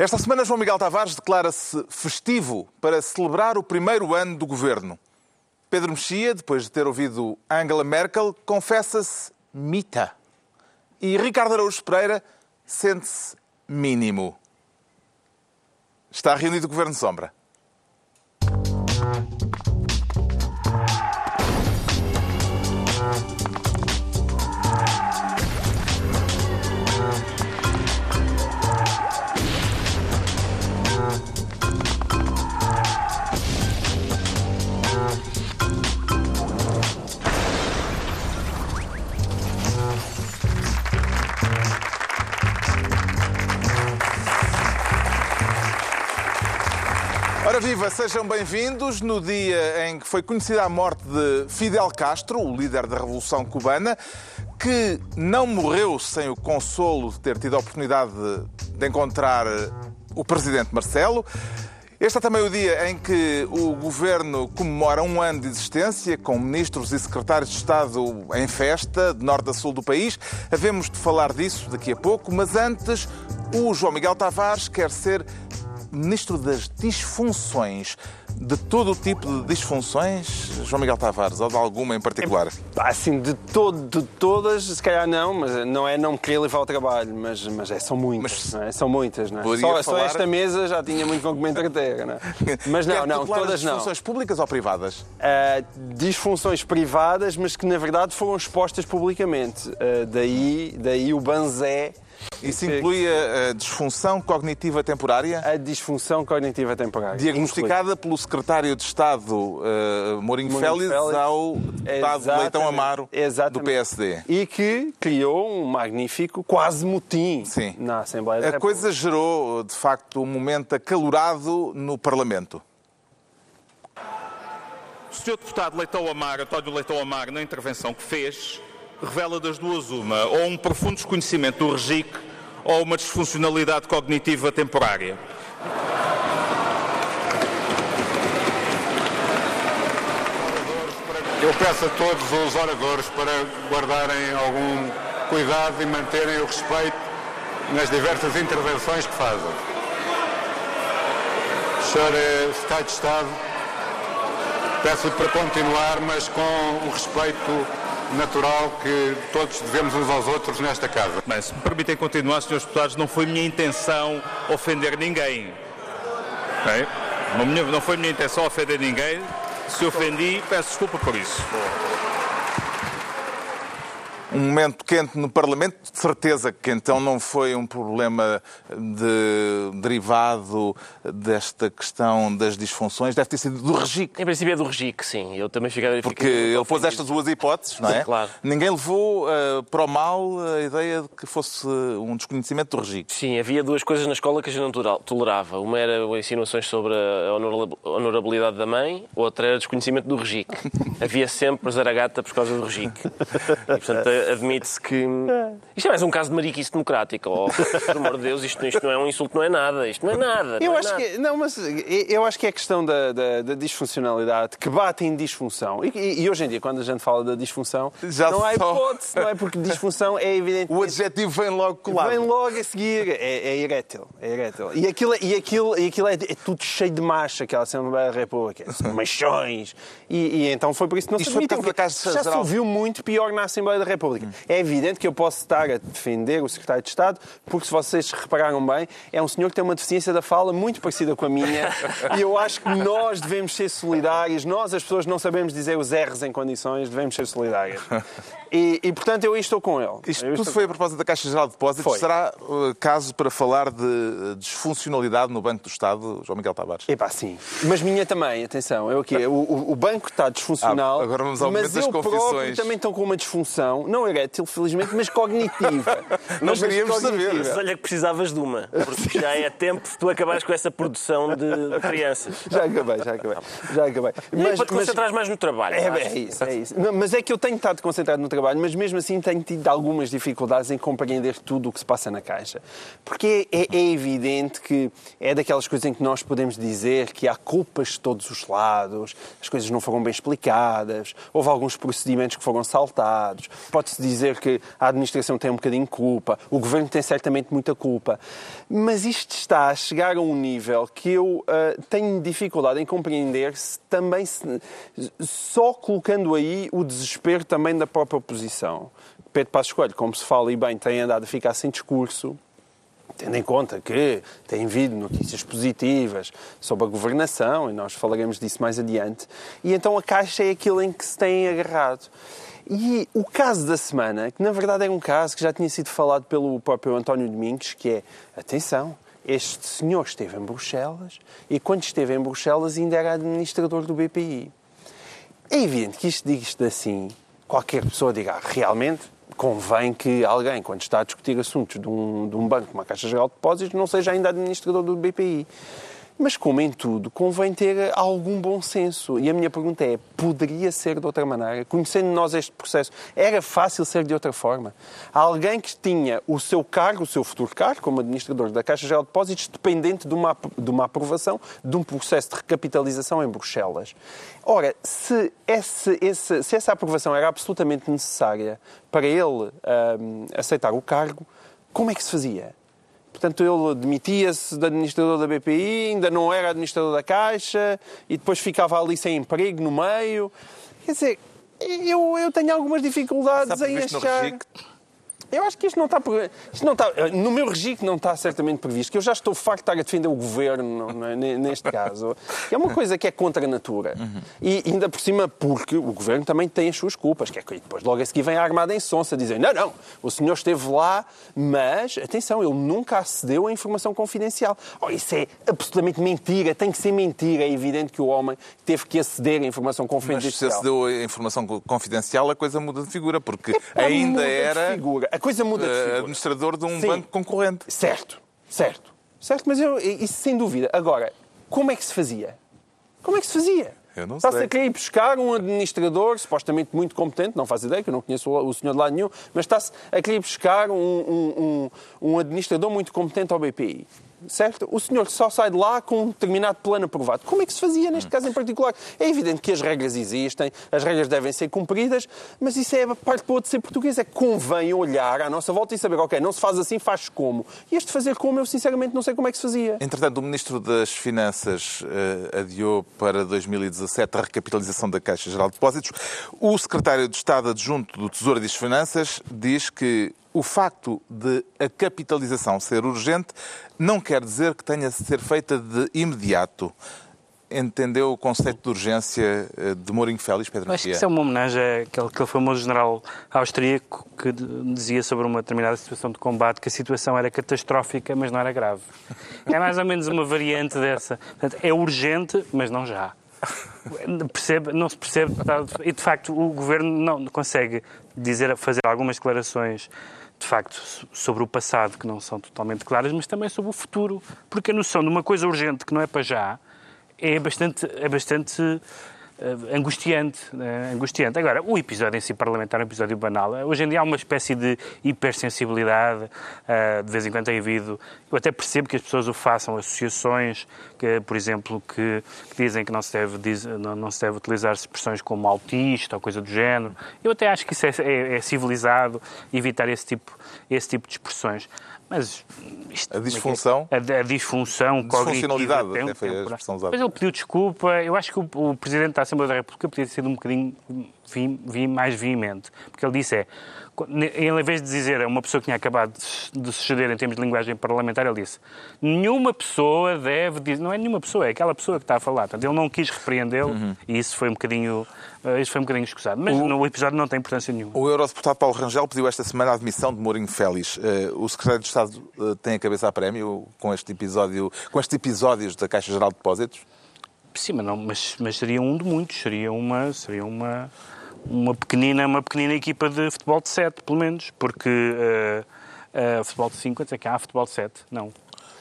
Esta semana, João Miguel Tavares declara-se festivo para celebrar o primeiro ano do governo. Pedro Mexia, depois de ter ouvido Angela Merkel, confessa-se mita. E Ricardo Araújo Pereira sente-se mínimo. Está reunido o Governo Sombra. Viva, sejam bem-vindos no dia em que foi conhecida a morte de Fidel Castro, o líder da Revolução Cubana, que não morreu sem o consolo de ter tido a oportunidade de, encontrar o presidente Marcelo. Este é também o dia em que o governo comemora um ano de existência, com ministros e secretários de Estado em festa, de norte a sul do país. Havemos de falar disso daqui a pouco, mas antes, o João Miguel Tavares quer ser ministro das disfunções. De todo o tipo de disfunções, João Miguel Tavares, ou de alguma em particular? Assim, de, todo, de todas, se calhar não, mas não é não me querer levar ao trabalho, mas, mas é, são muitas, não é? São muitas, não é? Só, só falar- esta mesa já tinha muito com que me entreter, não é? Mas não, Quer não, todas as não. disfunções públicas ou privadas? Ah, disfunções privadas, mas que na verdade foram expostas publicamente. Ah, daí, daí o banzé, Isso inclui a, a disfunção cognitiva temporária? a disfunção cognitiva temporária. Diagnosticada pelo secretário de Estado eh, Mourinho, Mourinho Félix, Félix. ao deputado Exatamente. Leitão Amaro do Exatamente. PSD. E que criou um magnífico quase motim Sim. na Assembleia da A República. coisa gerou, de facto, um momento acalorado no Parlamento. O Sr. Deputado Leitão Amar, António Leitão Amar, na intervenção que fez, revela das duas uma, ou um profundo desconhecimento do RGIC ou uma disfuncionalidade cognitiva temporária. Eu peço a todos os oradores para guardarem algum cuidado e manterem o respeito nas diversas intervenções que fazem. Sr. eh, Secretário de Estado, peço-lhe para continuar, mas com o respeito natural que todos devemos uns aos outros nesta casa. Bem, se me permitem continuar, Srs. Deputados, não foi minha intenção ofender ninguém. Não foi minha intenção ofender ninguém. Se ofendi, peço desculpa por isso. Um momento quente no Parlamento, de certeza que então não foi um problema de- derivado desta questão das disfunções, deve ter sido do RGIC. Em princípio é do RGIC, sim. Eu também fiquei... Porque fiquei ele pôs estas duas hipóteses, não é? Claro. Ninguém levou eh, para o mal a ideia de que fosse um desconhecimento do RGIC. Sim, havia duas coisas na escola que a gente não tolera- tolerava. Uma era insinuações sobre a honorab- honorabilidade da mãe, outra era desconhecimento do RGIC. havia sempre zaragata por causa do RGIC. E, portanto, admite-se que... Isto é mais um caso de mariquice democrática. Oh, por amor de Deus, isto, isto não é um insulto, não é nada. Isto não é nada. Eu não é acho nada. que não, mas eu acho que é questão da, da- da disfuncionalidade que bate em disfunção. E, e- e hoje em dia, quando a gente fala da disfunção, Já não há hipótese, não é? Porque disfunção é evidente. O adjetivo vem logo colado. Vem logo a seguir, é, é erétil, é erétil. E aquilo, e aquilo, e aquilo é, é tudo cheio de macho, aquela Assembleia da República, é machões. E, e então foi por isso que não se admitem. Já se ouviu muito pior na Assembleia da República. É evidente que eu posso estar a defender o Secretário de Estado, porque se vocês repararam bem, é um senhor que tem uma deficiência da fala muito parecida com a minha. e eu acho que nós devemos ser solidários. Nós, as pessoas, não sabemos dizer os R's em condições, devemos ser solidários. E, e, portanto, eu aí estou com ele. Isto Eu tudo estou- foi a propósito da Caixa Geral de Depósitos. Foi. Será uh, caso para falar de uh, disfuncionalidade no Banco do Estado, João Miguel Tavares? Epá, sim. Mas minha também, atenção. É o quê? O, o- banco está disfuncional. Ah, agora vamos ao mas eu próprio também estou com uma disfunção, não erétil, felizmente, mas cognitiva. Nós Mas queríamos cognitiva. saber. Mas olha que precisavas de uma, porque já é tempo de tu acabares com essa produção de crianças. Já acabei, já acabei. Já acabei. Nem para te concentrares mais no trabalho. É, sabes? é isso, é isso. Não, mas é que eu tenho estado concentrado no trabalho, mas mesmo assim tenho tido algumas dificuldades em compreender tudo o que se passa na Caixa. Porque é, é evidente que é daquelas coisas em que nós podemos dizer que há culpas de todos os lados, as coisas não foram bem explicadas, houve alguns procedimentos que foram saltados. Pode pode-se dizer que a administração tem um bocadinho de culpa, o governo tem certamente muita culpa, mas isto está a chegar a um nível que eu uh, tenho dificuldade em compreender se também se, só colocando aí o desespero também da própria oposição. Pedro Passos Coelho, como se fala e bem, tem andado a ficar sem discurso, tendo em conta que tem havido notícias positivas sobre a governação, e nós falaremos disso mais adiante, e então a Caixa é aquilo em que se tem agarrado. E o caso da semana, que na verdade é um caso que já tinha sido falado pelo próprio António Domingos, que é, atenção, este senhor esteve em Bruxelas e quando esteve em Bruxelas ainda era administrador do BPI. É evidente que isto diz assim, qualquer pessoa diga, ah, realmente convém que alguém, quando está a discutir assuntos de um, de um banco, uma Caixa Geral de Depósitos, não seja ainda administrador do BPI. Mas, como em tudo, convém ter algum bom senso. E a minha pergunta é: poderia ser de outra maneira? Conhecendo nós este processo, era fácil ser de outra forma? Alguém que tinha o seu cargo, o seu futuro cargo, como administrador da Caixa Geral de Depósitos, dependente de uma, de uma aprovação de um processo de recapitalização em Bruxelas. Ora, se, esse, esse, se essa aprovação era absolutamente necessária para ele um, aceitar o cargo, como é que se fazia? Portanto, ele demitia-se de administrador da BPI, ainda não era administrador da Caixa e depois ficava ali sem emprego no meio. Quer dizer, eu, eu tenho algumas dificuldades em achar. Eu acho que isto não está, isto não está. No meu registro não está certamente previsto, que eu já estou farto de estar a defender o governo é? neste caso. É uma coisa que é contra a natura. Uhum. E ainda por cima, porque o governo também tem as suas culpas, que é que depois logo a seguir vem a Armada em Sonsa dizer: não, não, o senhor esteve lá, mas, atenção, ele nunca acedeu à informação confidencial. Oh, isso é absolutamente mentira, tem que ser mentira. É evidente que o homem teve que aceder à informação confidencial. Mas se acedeu à informação confidencial, a coisa muda de figura, porque é, ainda era. figura coisa muda de figura. administrador de um Sim. banco concorrente. Certo, certo. Certo, mas eu, isso sem dúvida. Agora, como é que se fazia? Como é que se fazia? Eu não Está-se sei. a querer buscar um administrador supostamente muito competente, não faço ideia, que eu não conheço o senhor de lado nenhum, mas está-se a querer buscar um, um, um, um administrador muito competente ao BPI certo? O senhor só sai de lá com um determinado plano aprovado. Como é que se fazia neste caso em particular? É evidente que as regras existem, as regras devem ser cumpridas, mas isso é a parte boa de ser português. É que convém olhar à nossa volta e saber, ok, não se faz assim, faz como. E este fazer como, eu sinceramente não sei como é que se fazia. Entretanto, o Ministro das Finanças uh, adiou para 2017 a recapitalização da Caixa Geral de Depósitos. O Secretário de Estado Adjunto do Tesouro e das Finanças diz que o facto de a capitalização ser urgente não quer dizer que tenha de ser feita de imediato. Entendeu o conceito de urgência eh, de Mourinho Félix, Pedro Acho que isso é uma homenagem àquele, àquele famoso general austríaco que dizia sobre uma determinada situação de combate que a situação era catastrófica, mas não era grave. É mais ou menos uma variante dessa. Portanto, é urgente, mas não já. Percebe, não se percebe. E, de facto, o governo não consegue dizer, fazer algumas declarações de facto, sobre o passado que não são totalmente claras, mas também sobre o futuro. Porque a noção de uma coisa urgente que não é para já é bastante, é bastante angustiante, uh, angustiante. Agora, o episódio em si parlamentar é um episódio banal. Hoje em dia há uma espécie de hipersensibilidade, uh, de vez em quando tem havido. Eu até percebo que as pessoas o façam, associações, que, por exemplo, que, que dizem que não se, deve, diz, não, não, deve utilizar expressões como autista ou coisa do género. Eu até acho que isso é, é, é civilizado evitar esse tipo, esse tipo de expressões. Mas isto, a disfunção? A, a disfunção cognitiva. Até foi a expressão usada. Mas ele pediu desculpa. Eu acho que o, o Presidente da Assembleia da República podia ter sido um bocadinho vi, vi, mais veemente. Porque ele disse é, ele, em vez de dizer a uma pessoa que tinha acabado de se ceder em termos de linguagem parlamentar, ele disse nenhuma pessoa deve dizer, não é nenhuma pessoa, é aquela pessoa que está a falar. Portanto, ele não quis repreendê-lo uhum. e isso foi um bocadinho, uh, isso foi um bocadinho escusado. Mas o, no episódio não tem importância nenhuma. O eurodeputado Paulo Rangel pediu esta semana a admissão de Mourinho Félix. Uh, o secretário de Estado uh, tem a cabeça a prémio com este episódio, com estes episódios da Caixa Geral de Depósitos? Sim, mas, não, mas, mas seria um de muitos, seria uma, seria uma uma pequenina, uma pequenina equipa de futebol de 7, pelo menos, porque uh, uh, futebol de 5, dizer que há futebol de 7, não.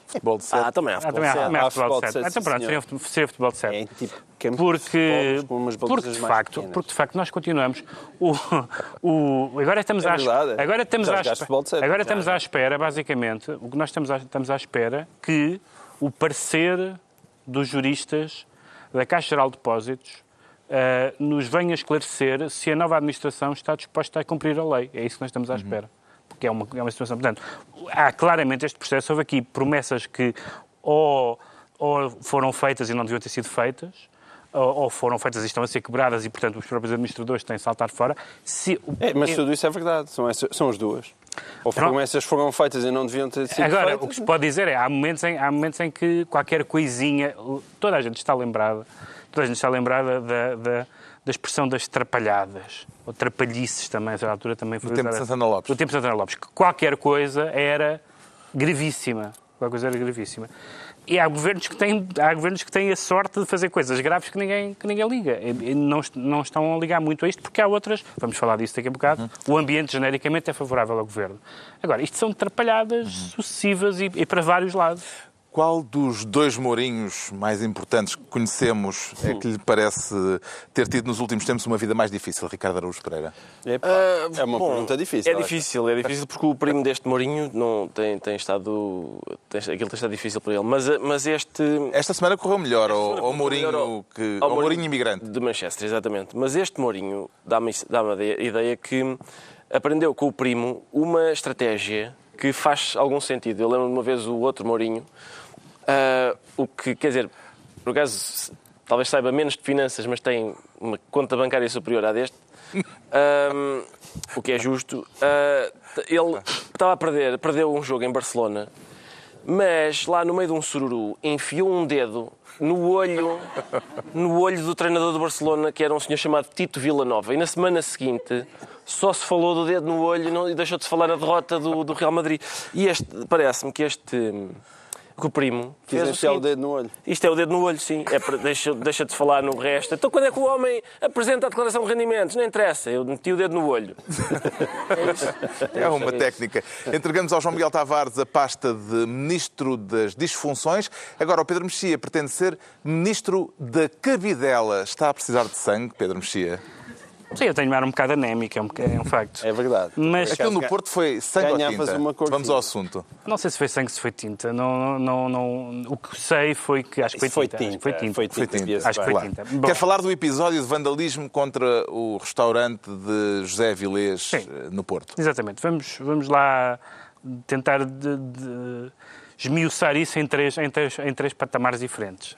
Futebol de 7. Ah, também há futebol de 7. Ah, também há, futebol de 7. Então pronto, seria, seria futebol de 7. É, tipo, porque, porque, de facto, porque de facto nós continuamos. O, o, agora estamos, é à, agora estamos, à, agora estamos à espera, basicamente, o que nós estamos à, estamos à espera que o parecer dos juristas da Caixa Geral de Depósitos eh, nos venha esclarecer se a nova administração está disposta a cumprir a lei. É isso que nós estamos à espera. Porque é uma, é uma situação. Portanto, há claramente este processo. Houve aqui promessas que ou, ou foram feitas e não deviam ter sido feitas, ou, foram feitas e estão a ser quebradas e, portanto, os próprios administradores têm de saltar fora. Se, É, mas tudo isso é verdade, são, essas- são as duas. Ou promessas foram feitas e não deviam ter sido Agora, feitas. o que se pode dizer é, há momentos, em, há momentos em que qualquer coisinha, toda a gente está lembrada, toda a gente está lembrada da, da, da expressão das trapalhadas, ou trapalhices também, a certa altura também foi Do tempo de. Santana Lopes. Do tempo de Santana Lopes, que qualquer coisa era gravíssima, qualquer coisa era gravíssima. E há governos que têm, há governos que têm a sorte de fazer coisas graves que ninguém, que ninguém liga. E- não, não estão a ligar muito a isto, porque há outras, vamos falar disso daqui a bocado, o ambiente genericamente é favorável ao governo. Agora, isto são trapalhadas sucessivas e, e para vários lados. Qual dos dois Mourinhos mais importantes que conhecemos é que lhe parece ter tido nos últimos tempos uma vida mais difícil, Ricardo Araújo Pereira? Epá, é uma bom, pergunta difícil. É difícil, é difícil porque o primo deste Mourinho não tem, tem estado. Tem, aquilo tem estado difícil para ele. Mas, mas este. Esta semana correu melhor ao, semana ao Mourinho, melhor que, ao ao Mourinho imigrante. De Manchester, exatamente. Mas este Mourinho dá-me dá a ideia que aprendeu com o primo uma estratégia que faz algum sentido. Eu lembro de uma vez o outro Mourinho, ah, o que, quer dizer, por acaso, talvez saiba menos de finanças, mas tem uma conta bancária superior à deste. Ahm, o que é justo. Ah, ele estava a perder, perdeu um jogo em Barcelona, mas lá no meio de um sururu enfiou um dedo no olho, no olho do treinador do Barcelona, que era um senhor chamado Tito Villanova. E na semana seguinte só se falou do dedo no olho e, deixou de se falar na derrota do, do Real Madrid. E este, parece-me que este, que o primo fez o enfiar o dedo no olho. isto é o dedo no olho, sim. É para, deixa, deixa de falar no resto. Então quando é que o homem apresenta a declaração de rendimentos? Não interessa, eu meti o dedo no olho. É isso. É uma isso. técnica. Entregamos ao João Miguel Tavares a pasta de Ministro das Disfunções. Agora o Pedro Mexia pretende ser Ministro da Cabidela. Está a precisar de sangue, Pedro Mexia? Sim, eu tenho um ar um bocado anémico, é um, é um facto. É verdade. Mas Aquilo no Porto foi sangue ou Ganhavas tinta? uma corzinha. Vamos ao assunto. não sei se foi sangue, se foi tinta. Não, não, não, o que sei foi que acho que foi foi tinta. Acho que tinta. foi tinta. Foi tinta. Foi tinta. Acho que foi tinta. Bom, Quer falar do episódio de vandalismo contra o restaurante de José Vilês Sim. eh, no Porto? Exatamente. Vamos, vamos lá tentar de, de esmiuçar isso em três, em, três, em três patamares diferentes.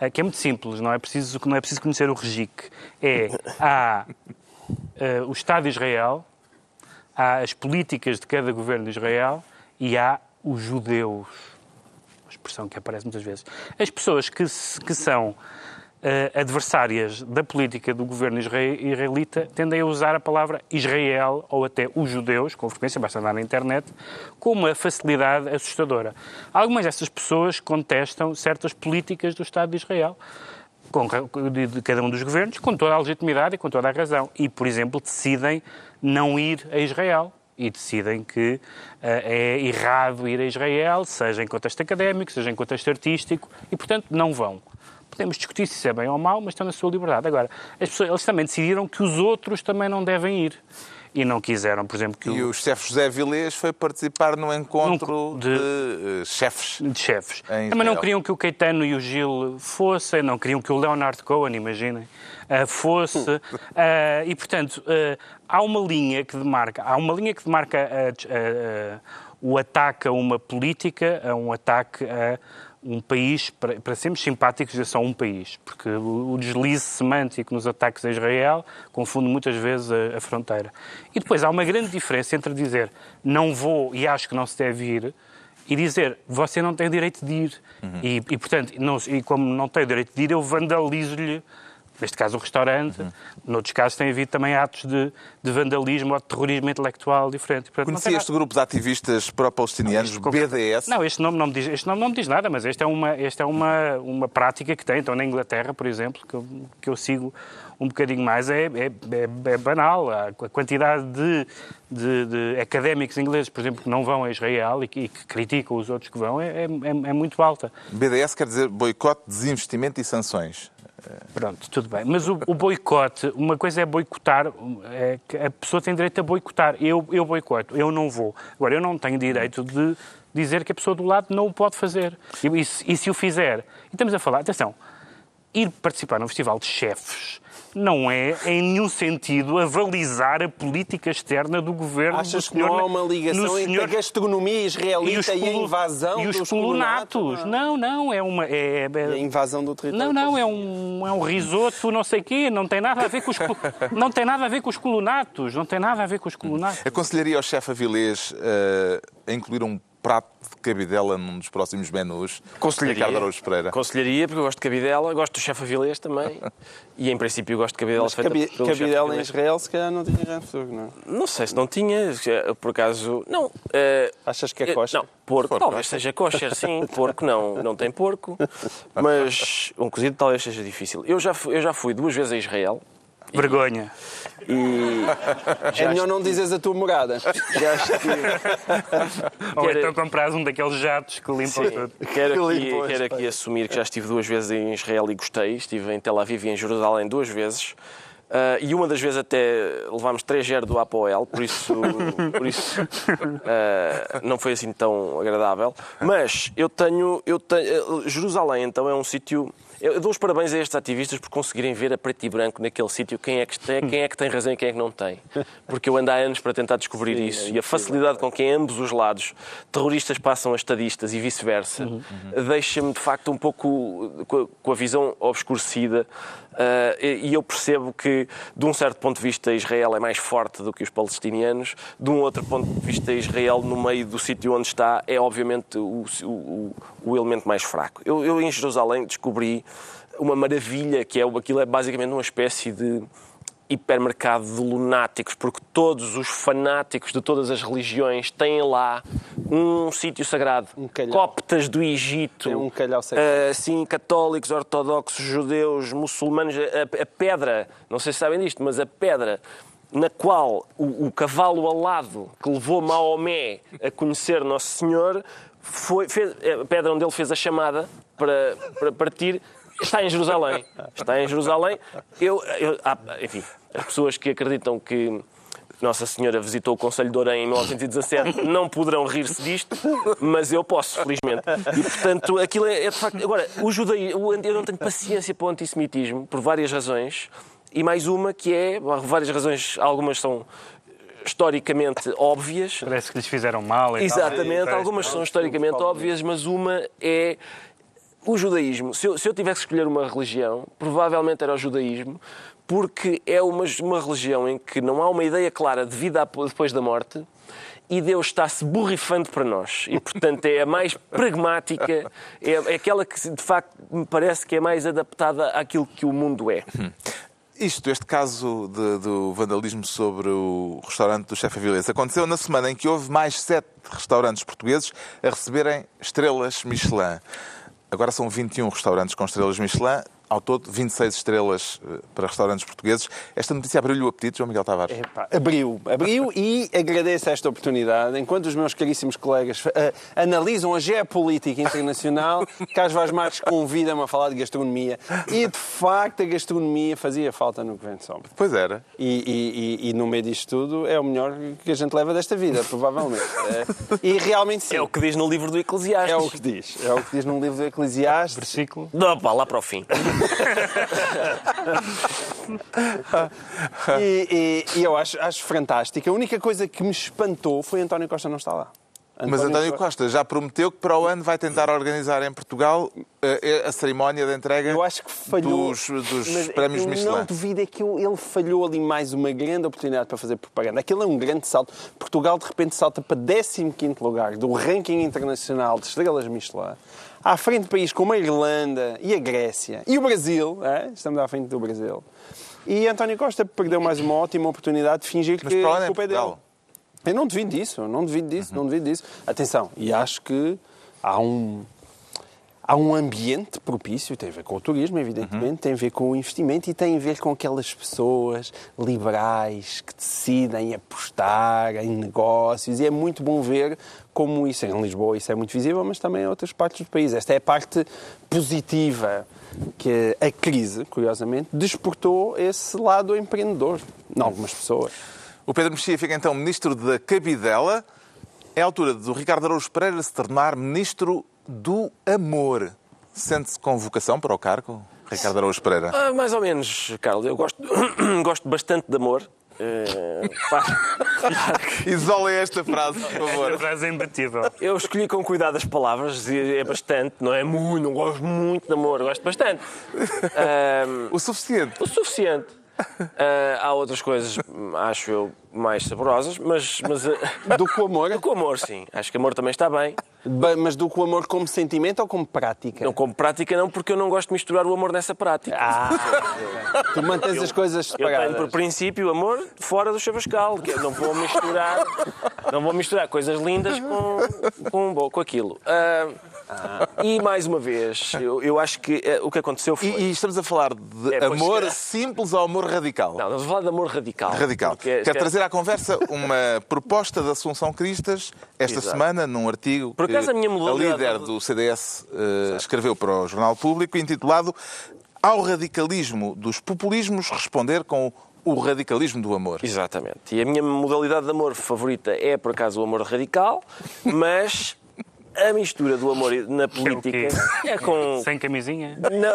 Eh, Que é muito simples, não é preciso, não é preciso conhecer o REGIC. É, há eh, o Estado de Israel, há as políticas de cada governo de Israel e há os judeus. Uma expressão que aparece muitas vezes. As pessoas que, que são adversárias da política do governo isra- israelita tendem a usar a palavra Israel ou até os judeus, com frequência, basta andar na internet, com uma facilidade assustadora. Algumas dessas pessoas contestam certas políticas do Estado de Israel com, de, de cada um dos governos, com toda a legitimidade e com toda a razão. E, por exemplo, decidem não ir a Israel. E decidem que eh, é errado ir a Israel, seja em contexto académico, seja em contexto artístico, e, portanto, não vão. Podemos discutir se isso é bem ou mau, mas estão na sua liberdade. Agora, as pessoas, eles também decidiram que os outros também não devem ir. E não quiseram, por exemplo, que E o, o chefe José Vilês foi participar no encontro Num- de, de- eh, chefes. de chefes. Também não queriam que o Caetano e o Gil fossem, não queriam que o Leonard Cohen, imaginem, ah, fosse. Ah, e, portanto, ah, há uma linha que demarca, há uma linha que demarca o ataque a uma política, a um ataque a um país, para, para sermos simpáticos, é só um país, porque o, o deslize semântico nos ataques a Israel confunde muitas vezes a, a fronteira. E depois há uma grande diferença entre dizer não vou e acho que não se deve ir e dizer você não tem o direito de ir. E, e, portanto, não, e como não tem o direito de ir, eu vandalizo-lhe, neste caso o restaurante, noutros casos tem havido também atos de, de vandalismo ou de terrorismo intelectual diferente. Portanto, Conhecia este grupo de ativistas pró-palestinianos, BDS? Não, este nome não me diz, este nome não me diz nada, mas esta é uma, esta é uma, uma prática que tem. Então, na Inglaterra, por exemplo, que eu, que eu sigo um bocadinho mais, é, é, é- é banal. A quantidade de, de, de académicos ingleses, por exemplo, que não vão a Israel e que, e que criticam os outros que vão, é, é, é muito alta. BDS quer dizer boicote, desinvestimento e sanções. Pronto, tudo bem. Mas o, o boicote, uma coisa é boicotar, é que a pessoa tem direito a boicotar. Eu, eu boicoto, eu não vou. Agora, eu não tenho direito de dizer que a pessoa do lado não o pode fazer. E, e e se o fizer? E estamos a falar, atenção, ir participar num festival de chefes não é, em nenhum sentido, avalizar a política externa do governo Achas do que não senhor, há uma ligação no entre senhor- a gastronomia israelita e, a colo- invasão e os dos colonatos? Não, não, é uma... É, é- E a invasão do território. não, não, é um, é um risoto, não sei quê, não tem nada a ver com os, não tem nada a ver com os colonatos, não tem nada a ver com os colonatos. Aconselharia ao chefe Avilés eh, a incluir um prato de cabidela num dos próximos menus? Ricardo Araújo Pereira. Aconselharia, porque eu gosto de cabidela, gosto do chefe Avilés também. E em princípio gosto de cabidela Mas feita cabi- cabidela em. Israel se calhar não tinha futuro, não é? Não sei se não tinha, por acaso. Não. eh, Achas que é eh, kosher? Não, porco. Talvez seja kosher, sim. Porco não, não tem porco. Mas um cozido talvez seja difícil. Eu já fui, eu já fui duas vezes a Israel Vergonha. e. É melhor não dizes a tua morada. Já estive. Ou então compras um daqueles jatos que limpam Sim, tudo. quero Que aqui, quero aqui assumir que já estive duas vezes em Israel e gostei. Estive em Tel Aviv e em Jerusalém duas vezes. Ah, e uma das vezes até levámos 3-0 do Apoel, por isso, por isso ah, não foi assim tão agradável. Mas eu tenho, eu tenho. Jerusalém, então, é um sítio. Eu dou os parabéns a estes ativistas por conseguirem ver a preto e branco naquele sítio quem é, que tem, quem é que tem razão e quem é que não tem. Porque eu ando há anos para tentar descobrir isso. E a facilidade com que, em ambos os lados, terroristas passam a estadistas e vice-versa, deixa-me, de facto, um pouco com a, com a visão obscurecida. E e eu percebo que, de um certo ponto de vista, Israel é mais forte do que os palestinianos. De um outro ponto de vista, Israel, no meio do sítio onde está, é obviamente o, o- o elemento mais fraco. Eu, eu, em Jerusalém, descobri uma maravilha que é aquilo é basicamente uma espécie de hipermercado de lunáticos, porque todos os fanáticos de todas as religiões têm lá um sítio sagrado. calhau. Coptas do Egito, Tem um calhau sagrado. ah, sim, católicos, ortodoxos, judeus, muçulmanos, a, a pedra, não sei se sabem disto, mas a pedra na qual o, o cavalo alado que levou Maomé a conhecer Nosso Senhor, foi, fez, a pedra onde ele fez a chamada para, para partir, está em Jerusalém. Está em Jerusalém. Eu, eu- há- enfim, as pessoas que acreditam que nossa Senhora visitou o Conselho de Orem em 1917 não poderão rir-se disto, mas eu posso, felizmente. E, portanto, aquilo é, é de facto... Agora, o judaísmo... Eu não tenho paciência para o antissemitismo, por várias razões, e mais uma que é... Por várias razões, algumas são historicamente óbvias, Parece que lhes fizeram mal tal. Exatamente, Parece- algumas são historicamente óbvias, mas uma é o judaísmo. Se eu, se eu tivesse que escolher uma religião, provavelmente era o judaísmo, porque é uma, uma religião em que não há uma ideia clara de vida depois da morte e Deus está-se borrifando para nós. E, portanto, é a mais pragmática, é, é aquela que, de facto, me parece que é mais adaptada àquilo que o mundo é. Isto, este caso de- do vandalismo sobre o restaurante do chefe Avilés, aconteceu na semana em que houve mais sete restaurantes portugueses a receberem estrelas Michelin. Agora são 21 restaurantes com estrelas Michelin, ao todo 26 estrelas eh, para restaurantes portugueses. Esta notícia abriu-lhe o apetite, João Miguel Tavares? Epá, abriu, abriu e agradeço esta oportunidade. Enquanto os meus caríssimos colegas eh, analisam a geopolítica internacional, Carlos Vaz Marques convida-me a falar de gastronomia. E, de facto, a gastronomia fazia falta no Governo Sombra. Pois era. E, e- e- e no meio disto tudo é o melhor que a gente leva desta vida, provavelmente. É, e realmente sim. É o que diz no livro do Eclesiastes. É o que diz. É o que diz num livro do Eclesiastes. Versículo. Não, pá, lá para o fim. E, e- e eu acho, acho fantástico. A única coisa que me espantou foi António Costa não estar lá. Mas António Costa já prometeu que para o ano vai tentar organizar em Portugal eh, a cerimónia de entrega Eu acho que falhou. dos, dos prémios eu Michelin. Não duvido é que ele falhou ali mais uma grande oportunidade para fazer propaganda. Aquilo é um grande salto. Portugal, de repente, salta para 15 lugar do ranking internacional de estrelas Michelin. À frente de países como a Irlanda e a Grécia e o Brasil. é? Estamos à frente do Brasil. E António Costa perdeu mais uma ótima oportunidade de fingir Mas que a é culpa é dele. Eu não devido disso, não devido disso, não devido disso. Atenção, e acho que há um, há um ambiente propício, tem a ver com o turismo, evidentemente, tem a ver com o investimento e tem a ver com aquelas pessoas liberais que decidem apostar em negócios. E é muito bom ver como isso em Lisboa isso é muito visível, mas também em outras partes do país. Esta é a parte positiva que a crise, curiosamente, desportou esse lado empreendedor em algumas pessoas. O Pedro Mexia fica então ministro da Cabidela. É a altura do Ricardo Araújo Pereira se tornar ministro do amor. Sente-se com vocação para o cargo? Ricardo Araújo Pereira. Ah, mais ou menos, Carlos. Eu gosto, gosto bastante de amor. Eh, pá, Isolem esta frase, por favor. frase é imbatível. eu escolhi com cuidado as palavras, e é bastante, não é muito, não gosto muito de amor, gosto bastante. O suficiente. o suficiente. Ah, há outras coisas, acho eu, mais saborosas, mas, mas ah, Do que o amor? do que o amor, sim. Acho que amor também está bem. Bem, Mas do que o amor como sentimento ou como prática? Não como prática, não, porque eu não gosto de misturar o amor nessa prática. Ah, tu mantens as coisas Eu tenho separadas. por princípio amor fora do chavascal, eu não vou misturar, não vou misturar coisas lindas com, com, com aquilo. Ah, E mais uma vez, eu, eu acho que eh, o que aconteceu foi. E, e estamos a falar de É, amor é. simples ou amor radical? Não, estamos a falar de amor radical. Radical. Porque- Quero trazer à conversa uma proposta da Assunção Cristas esta Exato. semana, num artigo Por acaso, que a minha modalidade- líder do CDS eh, escreveu para o Jornal Público, intitulado Ao radicalismo dos populismos responder com o radicalismo do amor. Exatamente. E a minha modalidade de amor favorita é, por acaso, o amor radical, mas a mistura do amor na política é com. Sem camisinha? Não,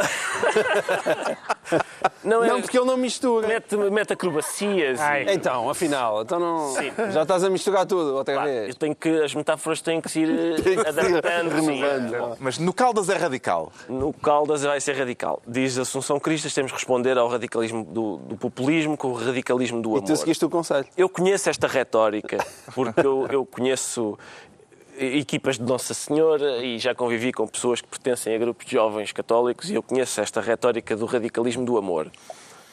não é. Não, porque ele não mistura. Mete, mete acrobacias. e-. Então, afinal, então não... Sim. já estás a misturar tudo outra Pá, vez. eu tenho que, as metáforas têm que se ir adaptando. renovando. Mas no Caldas é radical. No Caldas vai ser radical. Diz Assunção Cristas, temos que responder ao radicalismo do, do populismo com o radicalismo do E amor. tu seguiste o conselho. Eu conheço esta retórica, porque eu, eu conheço equipas de Nossa Senhora e já convivi com pessoas que pertencem a grupos de jovens católicos e eu conheço esta retórica do radicalismo do amor.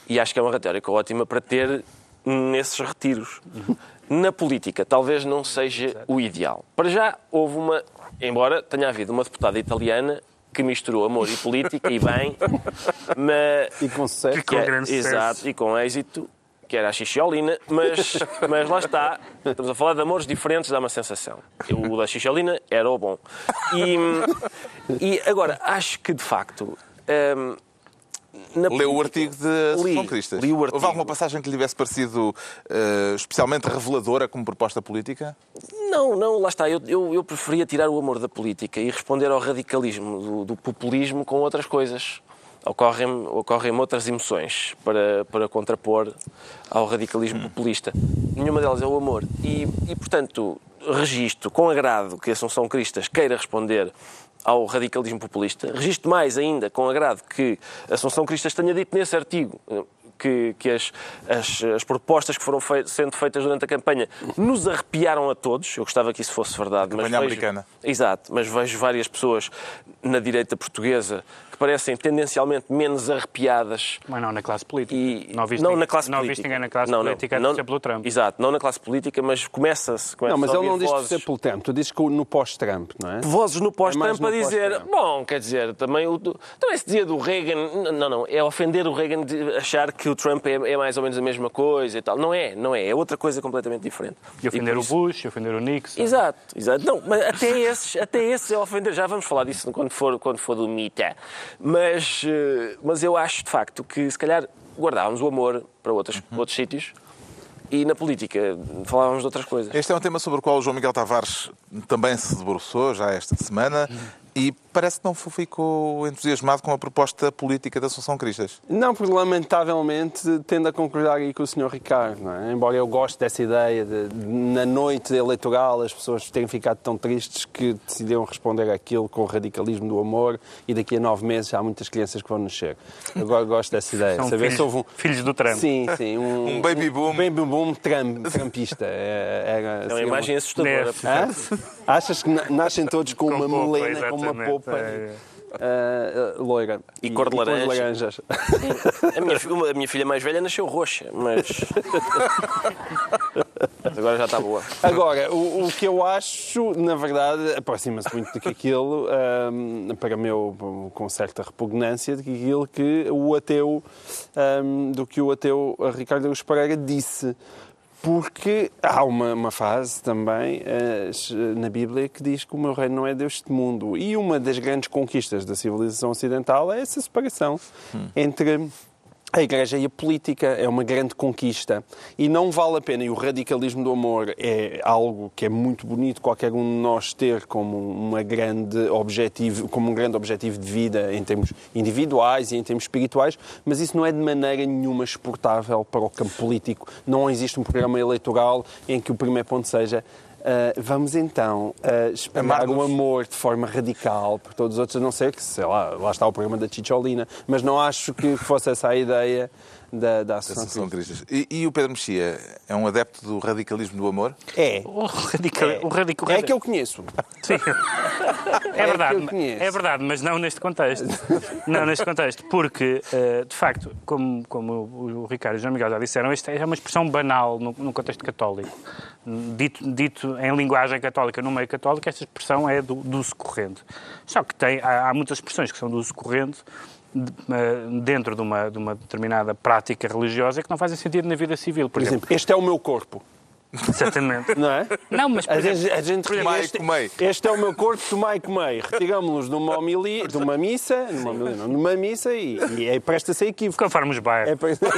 E acho que é uma retórica ótima para ter nesses retiros. Na política, talvez não seja o ideal. Para já, houve uma. Embora tenha havido uma deputada italiana que misturou amor e política, e bem, mas. E com sucesso. Com que é- grande sucesso. Exato, e com êxito, que era a Xixolina, mas, mas lá está. Estamos a falar de amores diferentes, dá uma sensação. O da Xixolina era o bom. E, e agora, acho que de facto. hum, na Leu o artigo de Li, Cristas. li o artigo. Houve alguma passagem que lhe tivesse parecido eh, especialmente reveladora como proposta política? Não, não, lá está. Eu, eu, eu preferia tirar o amor da política e responder ao radicalismo do, do populismo com outras coisas. Ocorrem-me ocorrem outras emoções para, para contrapor ao radicalismo populista. Nenhuma delas é o amor. E, e, portanto, registro com agrado que Assunção Cristas queira responder ao radicalismo populista. Registro mais ainda com agrado que Assunção Cristas tenha dito nesse artigo que, que as, as, as propostas que foram fei- sendo feitas durante a campanha nos arrepiaram a todos. Eu gostava que isso fosse verdade. mas campanha vejo- americana. Exato, mas vejo várias pessoas na direita portuguesa que parecem tendencialmente menos arrepiadas Mas não na classe política. e não viste, não ninguém- na classe não política. viste ninguém na classe Não, não, política a não, torcer pelo Trump. Exato, não na classe política, mas começa-se começa Não, mas a ele não diz que vozes, ser pelo Trump. Tu dizes que no pós-Trump, não é? vozes no É pós-Trump mais a dizer, pós-Trump. bom, quer dizer, também, o, também se dizia do Reagan, não, não, é ofender o Reagan de achar que o Trump é, é mais ou menos a mesma coisa e tal. Não é, não é, é outra coisa completamente diferente. E ofender o isso- Bush, e ofender o Nixon. Exato, exato. Não, mas até esses, até esses é ofender. Já vamos falar disso quando for, quando for do Mita. Mas, eh, mas eu acho, de facto, que se calhar guardávamos o amor para outros, Uhum. outros sítios e na política falávamos de outras coisas. Este é um tema sobre o qual o João Miguel Tavares também se debruçou já esta semana e parece que não ficou entusiasmado com a proposta política da Assunção Cristas. Não, porque lamentavelmente tendo a concordar aí com o Sr. Ricardo, não é? Embora eu goste dessa ideia de, de, na noite eleitoral as pessoas terem ficado tão tristes que decidiram responder àquilo com o radicalismo do amor e daqui a nove meses há muitas crianças que vão nascer. Eu go- gosto dessa ideia. São Saber filhos, se houve um... filhos do Trump. Sim, sim. Um, Um baby boom. Um baby boom Trump, trumpista. É, era- É uma seria imagem assustadora. Achas que na- nascem todos com, Com uma polpa, melena, com uma polpa É. ah, ah, loira? E cor de laranja. laranjas. A minha, fi- uma- a minha filha mais velha nasceu roxa, mas. Mas agora já está boa. Agora, o, o que eu acho, na verdade, aproxima-se muito do que aquilo, ahm, para meu, com certa repugnância, de que aquilo que o ateu, ahm, do que o ateu Ricardo Augusto Pereira disse. Porque há uma, uma fase também eh, na Bíblia que diz que o meu reino não é deste mundo. E uma das grandes conquistas da civilização ocidental é essa separação entre a Igreja e a política é uma grande conquista e não vale a pena. E o radicalismo do amor é algo que é muito bonito qualquer um de nós ter como uma grande objetivo, como um grande objetivo de vida em termos individuais e em termos espirituais, mas isso não é de maneira nenhuma exportável para o campo político. Não existe um programa eleitoral em que o primeiro ponto seja Uh, vamos então uh, espalhar o amor de forma radical por todos os outros, a não ser que, sei lá, lá está o programa da Chicholina, mas não acho que fosse essa a ideia da, da Associação Cristas. E, e, o Pedro Mexia é um adepto do radicalismo do amor? É. O radical, é. O radical, é que eu conheço. Sim. É, verdade, é verdade, mas não neste contexto. Não neste contexto, porque, uh, de facto, como, como o Ricardo e o João Miguel já disseram, isto é uma expressão banal no, no contexto católico. Dito, dito em linguagem católica, no meio católico, esta expressão é do, do uso corrente. Só que tem, há, há muitas expressões que são do uso corrente dentro de uma, de uma determinada prática religiosa que não fazem sentido na vida civil. Por, por exemplo, exemplo, este é o meu corpo. Exatamente. Não é? Não, mas a gente, a gente tomai este, comei. este é o meu corpo, tomai e comei. Retirámos-los numa homilia, de uma missa, numa, homilia, não, numa missa e, e é, presta-se a equívoco. Conforme os bairros. É, presta-se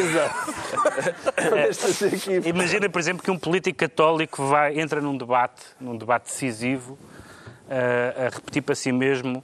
a equívoco. Imagina, por exemplo, que um político católico vai, entra num debate, num debate decisivo, uh, a repetir para si mesmo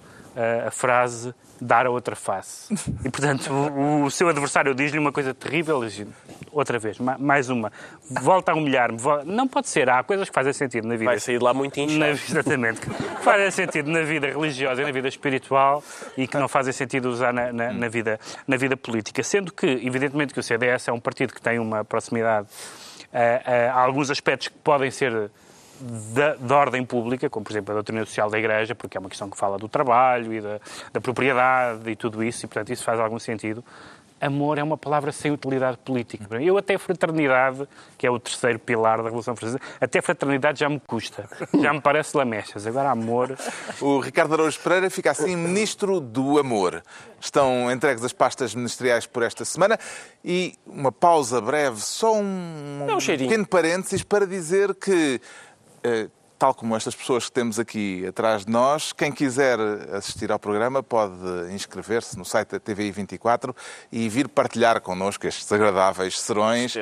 a frase dar a outra face. E, portanto, o, o seu adversário diz-lhe uma coisa terrível, diz outra vez, mais uma, volta a humilhar-me. Não pode ser, há coisas que fazem sentido na vida. Vai sair de lá muito inchado. Exatamente. Que fazem sentido na vida religiosa e na vida espiritual e que não fazem sentido usar na, na, na, vida, na vida política. Sendo que, evidentemente, que o CDS é um partido que tem uma proximidade a, a, a alguns aspectos que podem ser da, da, ordem pública, como por exemplo a doutrina social da Igreja, porque é uma questão que fala do trabalho e da, da propriedade e tudo isso, e portanto isso faz algum sentido. Amor é uma palavra sem utilidade política. Eu até fraternidade, que é o terceiro pilar da Revolução Francesa, até fraternidade já me custa. Já me parece lamechas. Agora amor... O Ricardo Araújo Pereira fica assim ministro do amor. Estão entregues as pastas ministeriais por esta semana e uma pausa breve, só um, um, um pequeno parênteses para dizer que eh, tal como estas pessoas que temos aqui atrás de nós, quem quiser assistir ao programa pode inscrever-se no site da TVI 24 e vir partilhar connosco estes agradáveis serões, uh,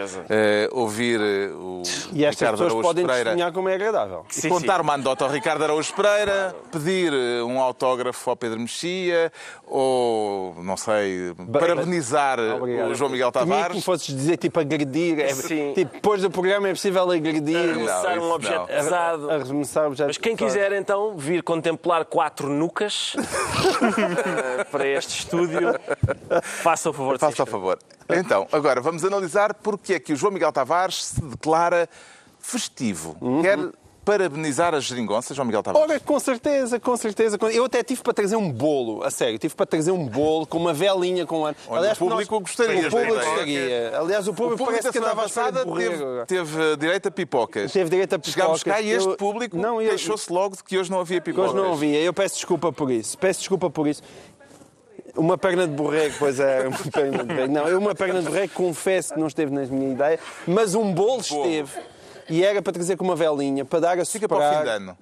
ouvir eh, o e estas Ricardo pessoas Araújo podem Pereira. testemunhar como é agradável. E sim, contar sim. uma anedota ao Ricardo Araújo Pereira, pedir um autógrafo ao Pedro Mexia, ou, não sei, parabenizar Obrigado. o João Miguel Tavares. que fosses dizer, tipo, agredir. É, tipo, depois do programa é possível agredir. Arremessar um objeto pesado. Mas quem quiser, então, vir contemplar quatro nucas para este estúdio, faça o favor Faça o favor. Então, agora vamos analisar porque é que o João Miguel Tavares se declara festivo. Uhum. Quer parabenizar as geringonças, João Miguel Tavares? Ora, com certeza, com certeza. Eu até tive para trazer um bolo, a sério, tive para trazer um bolo com uma velinha com ar. Aliás, o público nós... gostaria. O público gostaria. Aliás, o público, o público parece que andava passada teve, teve direito a pipocas. Teve direito a pipocas. Chegámos cá e este público não, eu... queixou-se logo de que hoje não havia pipocas. Hoje não havia. Eu peço desculpa por isso. Peço desculpa por isso. Uma perna de borrego, pois é, uma perna de borrego. Não, eu uma perna de borrego confesso que não esteve na minha ideia, mas um bolo esteve. E era para trazer com uma velinha, para dar a Fica para.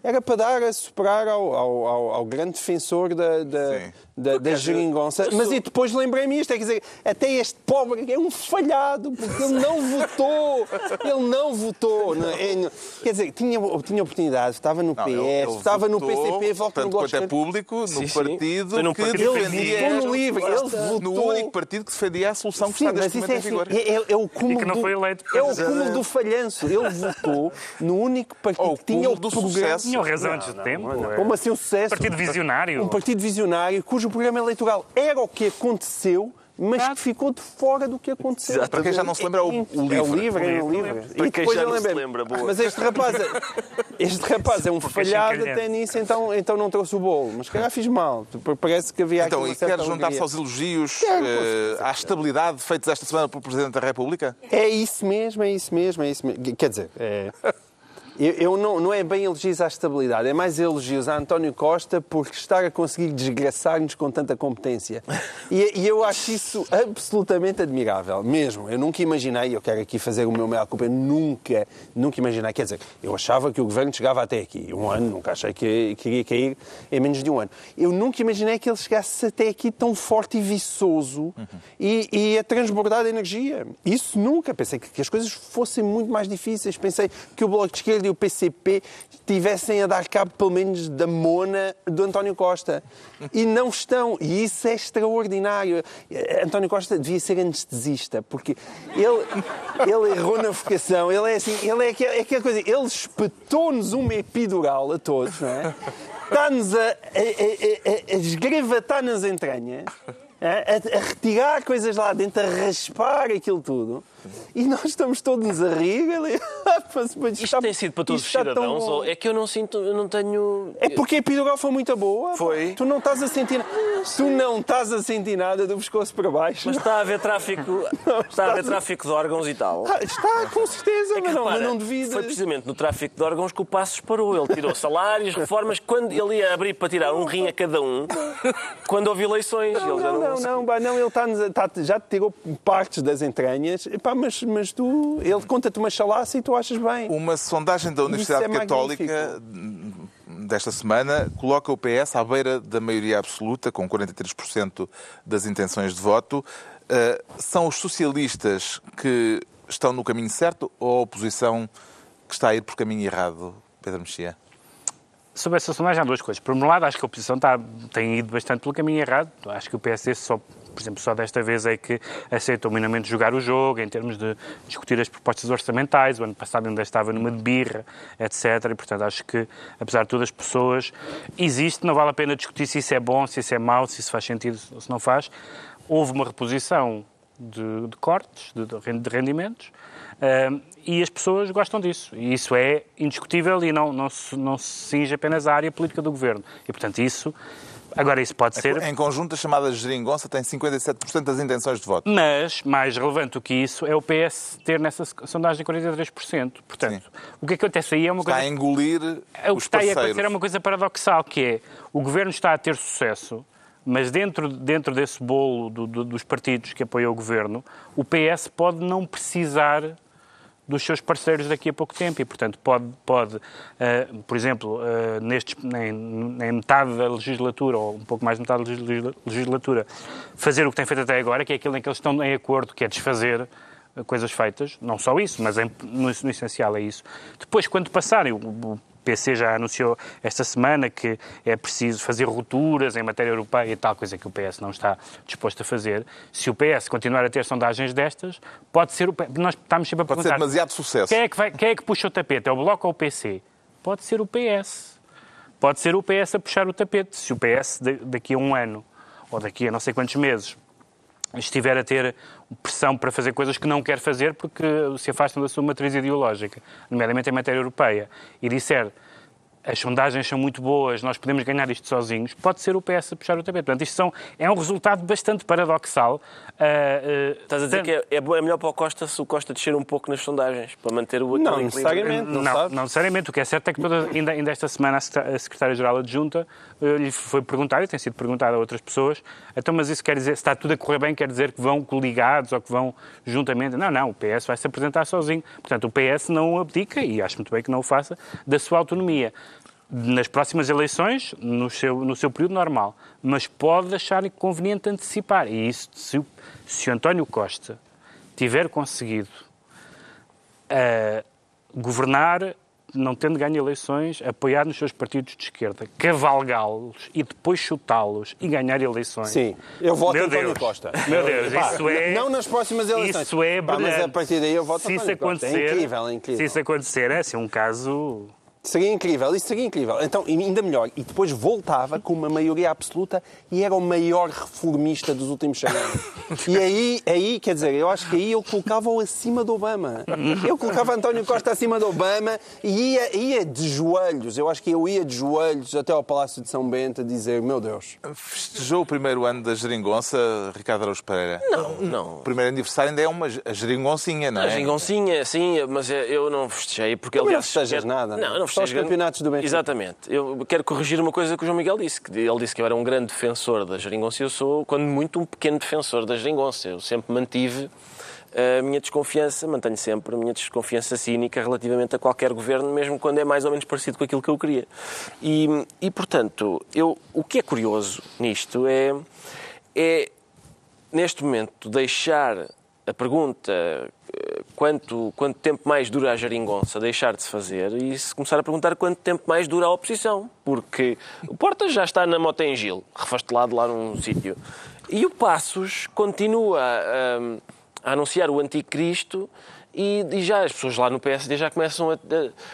Era para dar a superar ao, ao, ao, ao grande defensor da, da, da, da geringonça. Mas e depois lembrei-me isto, é quer dizer, até este pobre é um falhado, porque ele não votou. Ele não votou. Não, é, quer dizer, tinha, tinha oportunidade, estava no não, PS, ele, ele estava votou, no PCP, volta no Bloco é público, no sim, partido sim. que ele defendia... no livre, ele votou... No único partido que defendia a solução que sim, está neste momento é, em vigor. É, é, é o cúmulo e que não foi eleito. Do, é o cúmulo do falhanço. Ele votou no único partido que tinha o programa... Tinha razão antes de tempo. Como assim um sucesso? Um partido visionário. Um partido visionário cujo programa eleitoral era o que aconteceu, mas que ficou de fora do que aconteceu. Exato. Para quem já não se lembra, é o, o livro. É o livro, é o livro. Para quem já não se lembra, boa. Mas este rapaz é, este rapaz é um falhado até nisso, então, então não trouxe o bolo. Mas calhar fiz mal. Parece que havia Então, e quer juntar-se aos elogios uh, à estabilidade feitos esta semana pelo Presidente da República? É isso mesmo, é isso mesmo, é isso mesmo. Quer dizer, é... Eu, eu não, não é bem elogios à estabilidade, é mais elogios a António Costa por estar a conseguir desgraçar-nos com tanta competência. E, e eu acho isso absolutamente admirável, mesmo. Eu nunca imaginei, eu quero aqui fazer o meu maior culpa, eu nunca, nunca imaginei. Quer dizer, eu achava que o governo chegava até aqui. Um ano, nunca achei que, iria cair em menos de um ano. Eu nunca imaginei que ele chegasse até aqui tão forte e viçoso e, e a transbordar de energia. Isso nunca. Pensei que, que as coisas fossem muito mais difíceis. Pensei que o Bloco de Esquerda e o PCP tivessem a dar cabo, pelo menos, da mona do António Costa. E não estão. E isso é extraordinário. António Costa devia ser anestesista, porque ele, ele errou na vocação. Ele é assim, ele é aquela, é aquela coisa. Ele espetou-nos uma epidural a todos, não é? Está-nos a, a, a, a, esgravatar nas entranhas a, a- a retirar coisas lá dentro, a raspar aquilo tudo. E nós estamos todos a rir. Ele... Isto tem sido para todos os cidadãos? Ou é que eu não sinto, eu não tenho. É porque a epidural foi muito boa. Foi. Tu não estás a sentir Tu não estás a sentir nada do pescoço para baixo. Mas está a haver tráfico, está a haver tráfico de órgãos e tal. Ah, está, com certeza, É que, mas, não, mas repara, não devido. Foi precisamente no tráfico de órgãos que o Passos parou. Ele tirou salários, reformas. Quando ele ia abrir para tirar um rim a cada um, quando houve eleições. Não, ele não, não, não, pá, não, ele está, está- já te tirou partes das entranhas, Epá, mas, mas tu, ele conta-te uma chalaça e tu achas bem. Uma sondagem da Universidade é Católica desta semana coloca o PS à beira da maioria absoluta, com 43% das intenções de voto. Uh, são os socialistas que estão no caminho certo ou a oposição que está a ir por caminho errado, Pedro Mexia? Sobre essa sondagem há duas coisas. Por um lado, acho que a oposição está, tem ido bastante pelo caminho errado. Acho que o PSD só, por exemplo, só desta vez é que aceitou minimamente jogar o jogo em termos de discutir as propostas orçamentais. O ano passado ainda estava numa de birra, etc. E, portanto, acho que, apesar de tudo, as pessoas... Existe, não vale a pena discutir se isso é bom, se isso é mau, se isso faz sentido ou se não faz. Houve uma reposição de, de cortes, de, de rendimentos, um, e as pessoas gostam disso. E isso é indiscutível e não, não, se, não se cinge apenas à área política do governo. E, portanto, isso. Agora, isso pode ser. Em conjunto, a chamada geringonça tem 57% das intenções de voto. Mas, mais relevante do que isso, é o PS ter nessa sondagem 43%. Portanto, Sim. o que acontece aí é uma Está coisa. a engolir É, o que está aí a parceiros. acontecer é uma coisa paradoxal, que é o governo está a ter sucesso, mas dentro, dentro desse bolo do- do- dos partidos que apoiam o governo, o PS pode não precisar dos seus parceiros daqui a pouco tempo e, portanto, pode, pode eh, por exemplo, eh, nestes, em, em metade da legislatura, ou um pouco mais de metade da legisla- legislatura, fazer o que tem feito até agora, que é aquilo em que eles estão em acordo, que é desfazer eh, coisas feitas, não só isso, mas em- no, no essencial é isso. Depois, quando passarem, o, o PC já anunciou esta semana que é preciso fazer rupturas em matéria europeia e tal, coisa que o PS não está disposto a fazer. Se o PS continuar a ter sondagens destas, pode ser o PS. Nós estamos sempre a Pode ser perguntar. demasiado sucesso. Quem é, que vai- quem é que puxa o tapete? É o Bloco ou o PC? Pode ser o PS. Pode ser o PS a puxar o tapete. Se o PS da- daqui a um ano ou daqui a não sei quantos meses estiver a ter pressão para fazer coisas que não quer fazer porque se afastam da sua matriz ideológica, nomeadamente em matéria europeia, e disser as sondagens são muito boas, nós podemos ganhar isto sozinhos, pode ser o PS a puxar o tapete. Portanto, isto são, é um resultado bastante paradoxal. Ah, ah, Estás a dizer que é, é é melhor para o Costa se o Costa descer um pouco nas sondagens, para manter o Não, necessariamente. Não, Não não, necessariamente. O que é certo é que toda, ainda, ainda esta semana a secretária- a secretária-geral adjunta eh, lhe foi perguntar, e tem sido perguntado a outras pessoas, então, mas isso quer dizer, se está tudo a correr bem, quer dizer que vão coligados ou que vão juntamente? Não, não, o PS vai se apresentar sozinho. Portanto, o PS não abdica, e acho muito bem que não o faça, da sua autonomia. Nas próximas eleições, no seu, no seu período normal, mas pode achar conveniente antecipar. E isso, se, o- se António Costa tiver conseguido a governar, não tendo ganho eleições, apoiar nos seus partidos de esquerda, cavalgá-los e depois chutá-los e ganhar eleições. Sim, eu voto Meu António Deus. Costa. Meu Deus, Pá, isso é... Não nas próximas eleições. Isso é Pá, brilhante. Mas a partir daí eu voto se isso António Costa. É incrível, é incrível. Se isso acontecer, é assim um caso... Seria incrível, isso seria incrível. Então, e ainda melhor. E depois voltava com uma maioria absoluta e era o maior reformista dos últimos 100 anos. E aí, aí, quer dizer, eu acho que aí eu colocava-o acima do Obama. Eu colocava António Costa acima do Obama e ia, ia de joelhos. Eu acho que eu ia de joelhos até ao Palácio de São Bento a dizer, meu Deus. Festejou o primeiro ano da geringonça, Ricardo Araújo Pereira? Não, não. O primeiro aniversário ainda é uma a geringoncinha, não é? A gingoncinha, sim, mas eu não festejei porque não aliás, festejas quero- nada, não é? Não, não Só os campeonatos do Benfica. Exatamente. Eu quero corrigir uma coisa que o João Miguel disse. que Ele disse que eu era um grande defensor da geringonça. Eu sou, quando muito, um pequeno defensor da geringonça. Eu sempre mantive a minha desconfiança, mantenho sempre a minha desconfiança cínica relativamente a qualquer governo, mesmo quando é mais ou menos parecido com aquilo que eu queria. E, e portanto, eu, o que é curioso nisto é, é neste momento, deixar a pergunta eh, quanto, quanto tempo mais dura a geringonça deixar de se fazer e se começar a perguntar quanto tempo mais dura a oposição. Porque o Portas já está na Mota em Gil, refastelado lá num sítio. E o Passos continua a, a anunciar o anticristo e, e já as pessoas lá no PSD já começam a, a-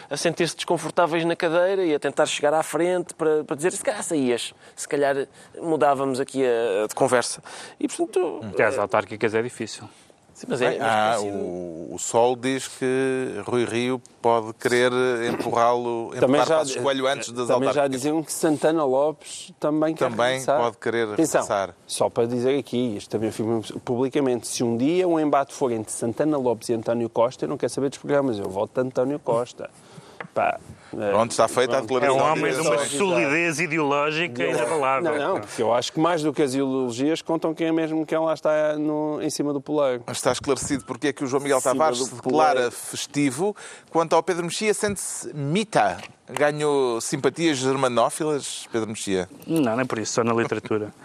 a sentir-se desconfortáveis na cadeira e a tentar chegar à frente para, para dizer se calhar saías, se calhar mudávamos aqui a, a de conversa. E portanto. Até às autárquicas é difícil. Sim, mas é, mas Ah, parece- o, o Sol diz que Rui Rio pode querer empurrá-lo, Também empurrar já, Passos Coelho antes das também já diziam que Santana Lopes também quer Também regressar. pode querer Atenção, regressar. Só para dizer aqui, isto também afirmo publicamente, se um dia um embate for entre Santana Lopes e António Costa, eu não quero saber dos programas, eu voto de António Costa. Pá, Pronto, está feita a É declaração. um homem de uma solidez ideológica inabalável. Não, não, porque eu acho que mais do que as ideologias contam quem é mesmo quem lá está no, em cima do poleiro. Está esclarecido porque é que o João Miguel Tavares se declara festivo. Quanto ao Pedro Mexia, sente-se mita. Ganhou simpatias germanófilas, Pedro Mexia? Não, não é por isso, só na literatura.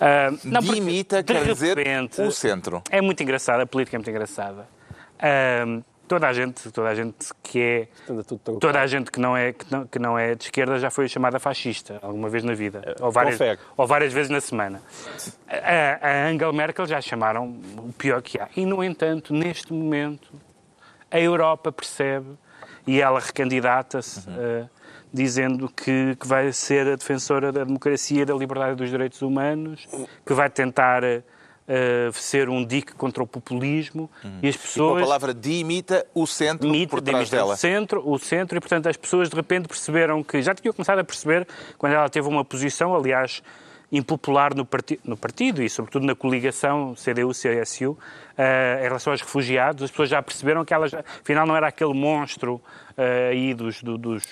Ah, não, porque, Dimita de quer dizer repente, o centro. É muito engraçada, a política é muito engraçada. Ah, toda a gente, toda a gente que é toda a gente que não é que não, que não é de esquerda já foi chamada fascista alguma vez na vida ou várias, ou várias vezes na semana. A, a Angela Merkel já chamaram o pior que há. E no entanto, neste momento, a Europa percebe e ela recandidata-se eh, dizendo que, que vai ser a defensora da democracia, da liberdade e dos direitos humanos, que vai tentar eh, ser um dique contra o populismo e as Com a pessoas palavra dimita o centro Mita, por trás dela. o centro, o centro, e portanto as pessoas de repente perceberam que já tinham começado a perceber quando ela teve uma posição, aliás, impopular no, parti no partido e sobretudo na coligação CDU-CSU eh, em relação aos refugiados, as pessoas já perceberam que ela já, afinal não era aquele monstro eh, aí dos, do- dos,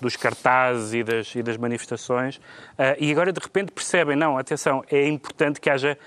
dos cartazes e das, e das manifestações eh, e agora de repente percebem, não, atenção, é importante que haja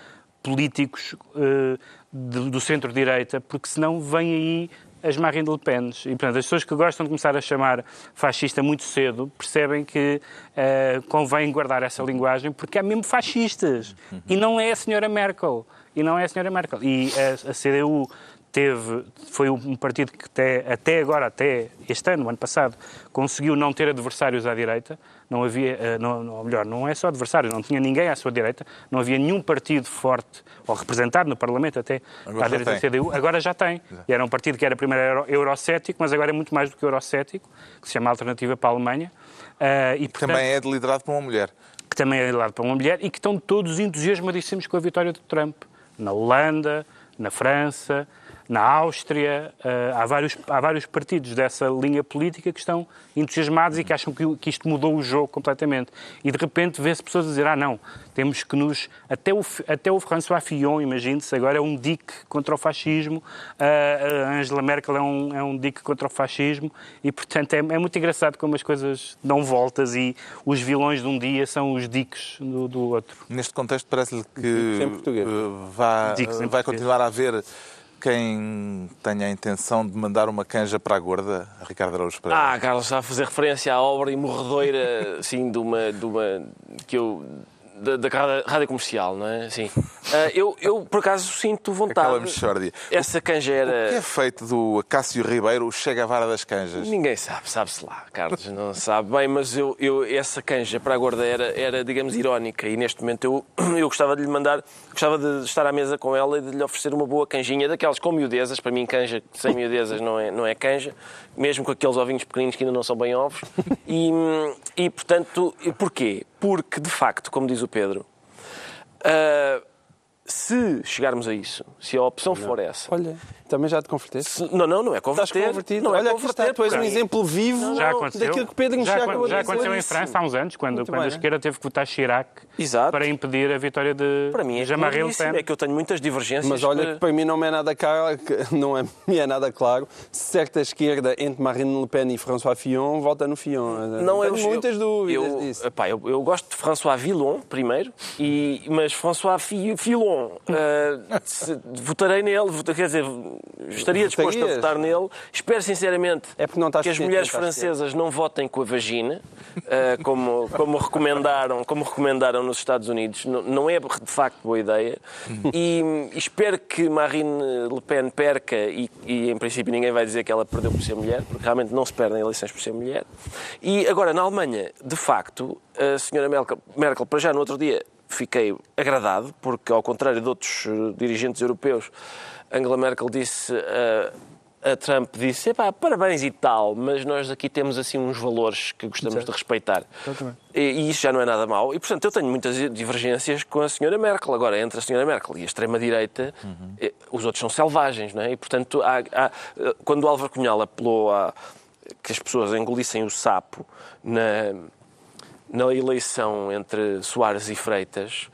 políticos eh, do, centro-direita, porque senão vem aí as Marine Le Pen. E, portanto, as pessoas que gostam de começar a chamar fascista muito cedo percebem que eh, convém guardar essa linguagem porque há mesmo fascistas. E não é a senhora Merkel. E não é a senhora Merkel. E a, a CDU teve, foi um partido que até, até agora, até este ano, ano passado, conseguiu não ter adversários à direita. Não havia, eh, não, ou melhor, não é só adversários, não tinha ninguém à sua direita, não havia nenhum partido forte, ou representado no Parlamento até, Agora à direita da. CDU, agora já tem. E era um partido que era primeiro euro- eurocético, mas agora é muito mais do que eurocético, que se chama Alternativa para a Alemanha. Eh, e, portanto, Também é liderado por uma mulher. que também é liderado por uma mulher e que estão todos entusiasmadíssimos com a vitória de Trump. Na Holanda, na França, na Áustria, eh, há, vários, há vários partidos dessa linha política que estão entusiasmados e que acham que, isto mudou o jogo completamente. E de repente vê-se pessoas a dizer, ah não, temos que nos... Até o, até o François Fillon, imagine-se, agora é um dique contra o fascismo, eh, a Angela Merkel é um, é um dique contra o fascismo e, portanto, é, é muito engraçado como as coisas dão voltas e os vilões de um dia são os diques do, do outro. Neste contexto, parece-lhe que Dicks em português. eh, vai português. continuar a haver quem tenha a intenção de mandar uma canja para a gorda, a Ricardo Araújo Pereira. Ah, Carlos, está a fazer referência à obra imorredoira, assim, de uma. De uma que eu, da, da rádio comercial, não é? Sim. Ah, eu, eu, por acaso, sinto vontade. Aquela mexórdia. Essa canja O que é era. feito do Acácio Ribeiro, o Chega à Vara das Canjas? Ninguém sabe, sabe-se lá, Carlos, não sabe bem, mas eu, eu, essa canja para a gorda era, era, digamos, irónica e neste momento eu, eu gostava de lhe mandar, gostava de estar à mesa com ela e de lhe oferecer uma boa canjinha, daquelas com miudezas, para mim canja sem miudezas não é, não é canja, mesmo com aqueles ovinhos pequeninos que ainda não são bem ovos. E, e portanto, porquê? Porque, de facto, como diz o Pedro, ah, se chegarmos a isso, se a opção for essa, Olha, também já te converteste? se- não, não, não é Estás converter. convertido? Não é Olha, aqui está, converter, tu és um exemplo vivo Já aconteceu. daquilo que Pedro já, acabou de já dizer. aconteceu em. França há uns anos, quando, Muito quando a esquerda teve que votar Chirac Exato. para impedir a vitória de Para mim é Jean-Marie Le Pen. é que eu tenho muitas divergências. Mas olha que para mim não me é nada claro, não é, me é nada claro se certa esquerda entre Marine Le Pen e François Fillon vota no Fillon. Não, Tenho eu, muitas eu, dúvidas eu, disso. epá, eu, eu gosto de François Villon, primeiro, e, mas François Fi- Fillon, se- votarei nele, quer dizer, estaria disposto a votar nele. Espero sinceramente É que as mulheres francesas não votem com a vagina, eh, como, como, recomendaram, como recomendaram nos Estados Unidos. Não, não é de facto boa ideia. E, e espero que Marine Le Pen perca, e, e em princípio ninguém vai dizer que ela perdeu por ser mulher, porque realmente não se perdem eleições por ser mulher. E agora, na Alemanha, de facto, a senhora Merkel, Merkel para já no outro dia, fiquei agradado, porque ao contrário de outros eh, dirigentes europeus, Angela Merkel disse. eh, a Trump disse, parabéns e tal, mas nós aqui temos assim uns valores que gostamos de respeitar. E, e isso já não é nada mau. E, portanto, eu tenho muitas divergências com a senhora Merkel. Agora, entre a senhora Merkel e a extrema-direita, eh, os outros são selvagens, não é? E, portanto, há- há- quando o Álvaro Cunhal apelou a que as pessoas engolissem o sapo na, na eleição entre Soares e Freitas,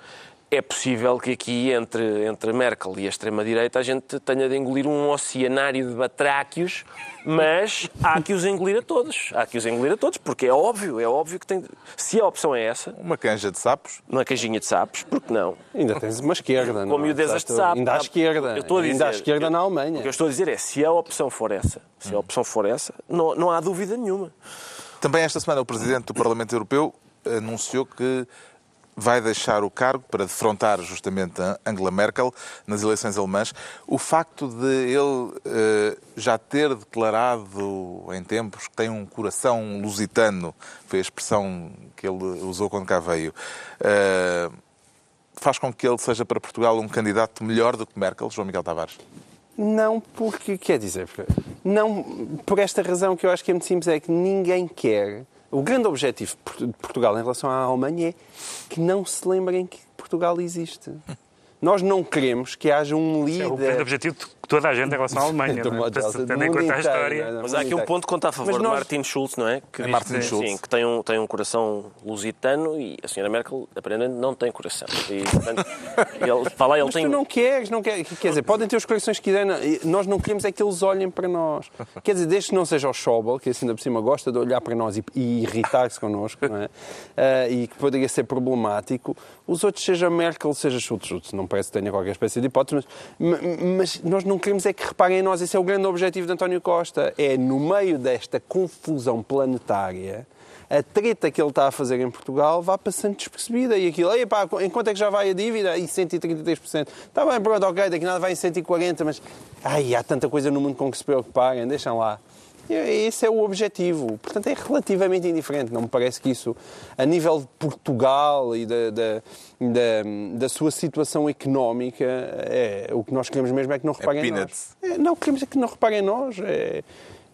é possível que aqui, entre, entre Merkel e a extrema-direita, a gente tenha de engolir um oceanário de batráquios, mas há que os engolir a todos. Há que os engolir a todos, porque é óbvio, é óbvio que tem... Se a opção é essa, Uma canja de sapos. uma cajinha de sapos, porque não? Ainda tens uma esquerda, não Com é? miudezas de Exato. sapo. Ainda à esquerda. Eu estou a dizer, Ainda à esquerda na O Alemanha. que eu estou a dizer é, se a opção for essa, se a opção for essa, não, não há dúvida nenhuma. Também esta semana o Presidente do Parlamento Europeu anunciou que vai deixar o cargo para defrontar justamente Angela Merkel nas eleições alemãs. O facto de ele eh, já ter declarado em tempos que tem um coração lusitano, foi a expressão que ele usou quando cá veio, eh, faz com que ele seja para Portugal um candidato melhor do que Merkel, João Miguel Tavares? Não, porque, quer dizer, não por esta razão que eu acho que é muito simples, é que ninguém quer. O grande objetivo de Portugal em relação à Alemanha é que não se lembrem que Portugal existe. Nós não queremos que haja um É o grande líder. objetivo de toda a gente em relação à Alemanha. Não é? Tendo em conta a história. não é? Mas há aqui um ponto que conta a favor de nós- Martin Schulz, não é? Que É diz Martin Schulz. Sim, que tem um, tem um coração lusitano e a senhora Merkel, aparentemente, não tem coração. E, portanto, ele, fala, ele Mas tem... tu não queres, não queres. Quer dizer, podem ter os corações que quiserem. Nós não queremos é que eles olhem para nós. Quer dizer, desde que não seja o Schauble, que assim ainda por cima gosta de olhar para nós e, e irritar-se connosco, não é? Ah, e que poderia ser problemático, os outros, seja Merkel, seja Schultz, Schultz, não parece que tenha qualquer espécie de hipótese, mas, mas nós não queremos é que reparem em nós. Esse é o grande objetivo de António Costa. É, no meio desta confusão planetária, a treta que ele está a fazer em Portugal vá passando despercebida. E aquilo, Ei, pá, em quanto é que já vai a dívida? E 133%. Está bem, pronto, ok, daqui nada vai em 140%, mas ai, há tanta coisa no mundo com que se preocuparem, deixam lá. E Esse é o objetivo. Portanto, é relativamente indiferente. Não me parece que isso, a nível de Portugal e da, da, da, da sua situação económica, é, o que nós queremos mesmo é que não reparem em peanuts. nós. É, não, queremos é que não reparem em nós. É,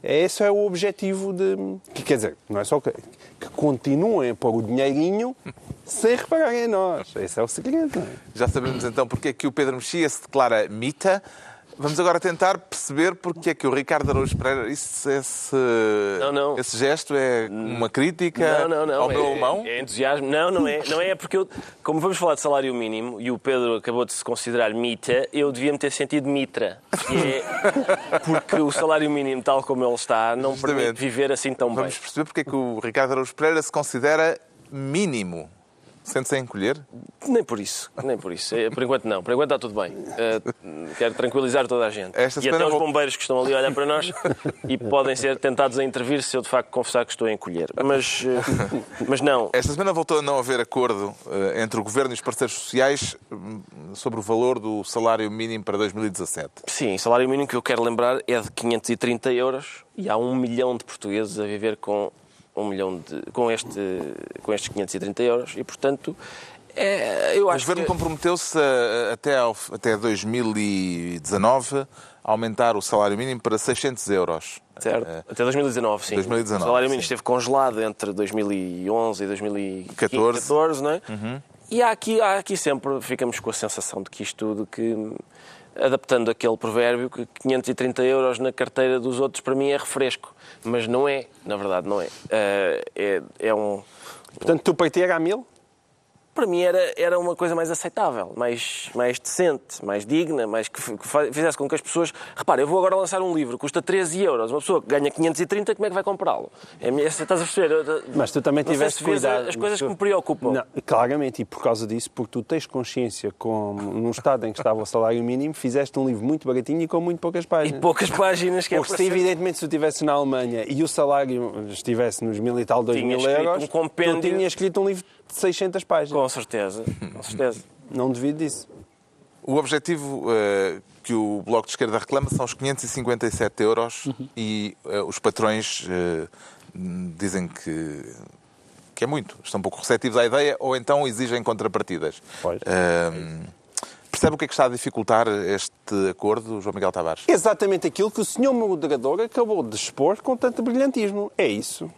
é, esse é o objetivo de. Que, quer dizer, não é só que, que continuem a pôr o dinheirinho sem repararem em nós. Esse é o segredo. É? Já sabemos então porque é que o Pedro Mexia se declara mita. Vamos agora tentar perceber porque é que o Ricardo Araújo Pereira, isso, esse, Não, não. esse gesto é uma crítica Não, ao meu é, alemão? É entusiasmo. Não, não é. Não é porque eu, como vamos falar de salário mínimo e o Pedro acabou de se considerar mita, eu devia-me ter sentido mitra. É porque o salário mínimo, tal como ele está, não Justamente. permite viver assim tão bem. Vamos perceber porque é que o Ricardo Araújo Pereira se considera mínimo. Sente-se a encolher? Nem por isso, nem por isso. É, Por enquanto não. Por enquanto está tudo bem. Eh, quero tranquilizar toda a gente. Esta e até os vou- bombeiros que estão ali a olhar para nós e podem ser tentados a intervir se eu de facto confessar que estou a encolher. Mas, eh, mas não. Esta semana voltou a não haver acordo eh, entre o Governo e os parceiros sociais hum, sobre o valor do salário mínimo para 2017. Sim, o salário mínimo que eu quero lembrar é de 530 euros e há um milhão de portugueses a viver com um milhão de, com, este, com estes 530 euros e, portanto, é, eu O acho governo que... comprometeu-se até, ao- até 2019 a aumentar o salário mínimo para 600 euros. Certo. Eh, Até 2019, sim. 2019, o salário mínimo sim. esteve congelado entre 2011 e 2014, 14. não é? E há aqui, há aqui sempre, ficamos com a sensação de que isto tudo, que adaptando aquele provérbio, que 530 euros na carteira dos outros para mim é refresco. Mas não é, na verdade não é. Eh, é, é um... Portanto, tu era a mil? Para mim era, era uma coisa mais aceitável, mais, mais decente, mais digna, mais que, que fizesse com que as pessoas... Repara, eu vou agora lançar um livro, custa 13 euros. Uma pessoa que ganha 530, como é que vai comprá-lo? É, estás a perceber? Eu- Mas tu também tiveste se cuidado. as coisas Tu- que me preocupam. Não, claramente, e por causa disso, porque tu tens consciência, como no estado em que estava o salário mínimo, fizeste um livro muito baratinho e com muito poucas E páginas. poucas páginas que é Porque se evidentemente se tu estivesse na Alemanha e o salário estivesse nos mil e tal, dois Tinha mil euros, um compêndio- tu tinhas escrito um livro 600 páginas. Com certeza, com certeza. Não duvido disso. O objetivo eh, que o Bloco de Esquerda reclama são os 557 euros e eh, os patrões eh, dizem que, que é muito. Estão um pouco receptivos à ideia ou então exigem contrapartidas. Pois. Percebe o que é que está a dificultar este acordo, João Miguel Tavares? Exatamente aquilo que o senhor moderador acabou de expor com tanto brilhantismo. É isso.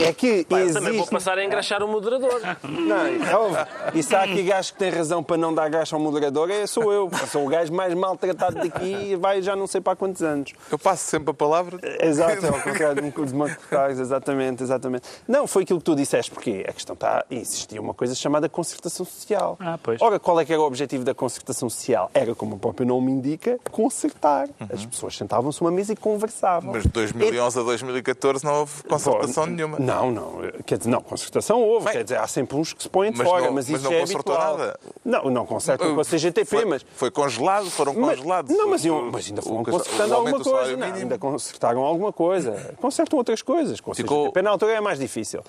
É que eu existe... também vou passar a engraxar o moderador. Não, é óbvio. E se há aqui gajo que tem razão para não dar graça ao moderador, é, sou eu. Sou o gajo mais maltratado daqui e vai já não sei para há quantos anos. Eu passo sempre a palavra. Exato, é ao contrário de de uma cortares, exatamente, exatamente. Não, foi aquilo que tu disseste, porque a questão está. Existia uma coisa chamada concertação social. Ah, pois. Ora, qual é que era o objetivo da concertação social? Era, como o próprio nome indica, concertar. As pessoas sentavam-se numa mesa e conversavam. Mas de 2011 a 2014 não houve concertação nenhuma. Não, não. Quer dizer, não, concertação houve. Bem, quer dizer, há sempre uns que se põem de mas fora, não- mas mas isso não é concertou habitual. nada. Não, não concertam com a CGTP, foi, mas... foi congelado, foram Mas- congelados. Não, mas, iam- mas ainda foram o- consertando o aumento alguma coisa. Não, ainda consertaram alguma coisa. Consertam outras coisas. Com a Ficou- CGTP na altura é mais difícil.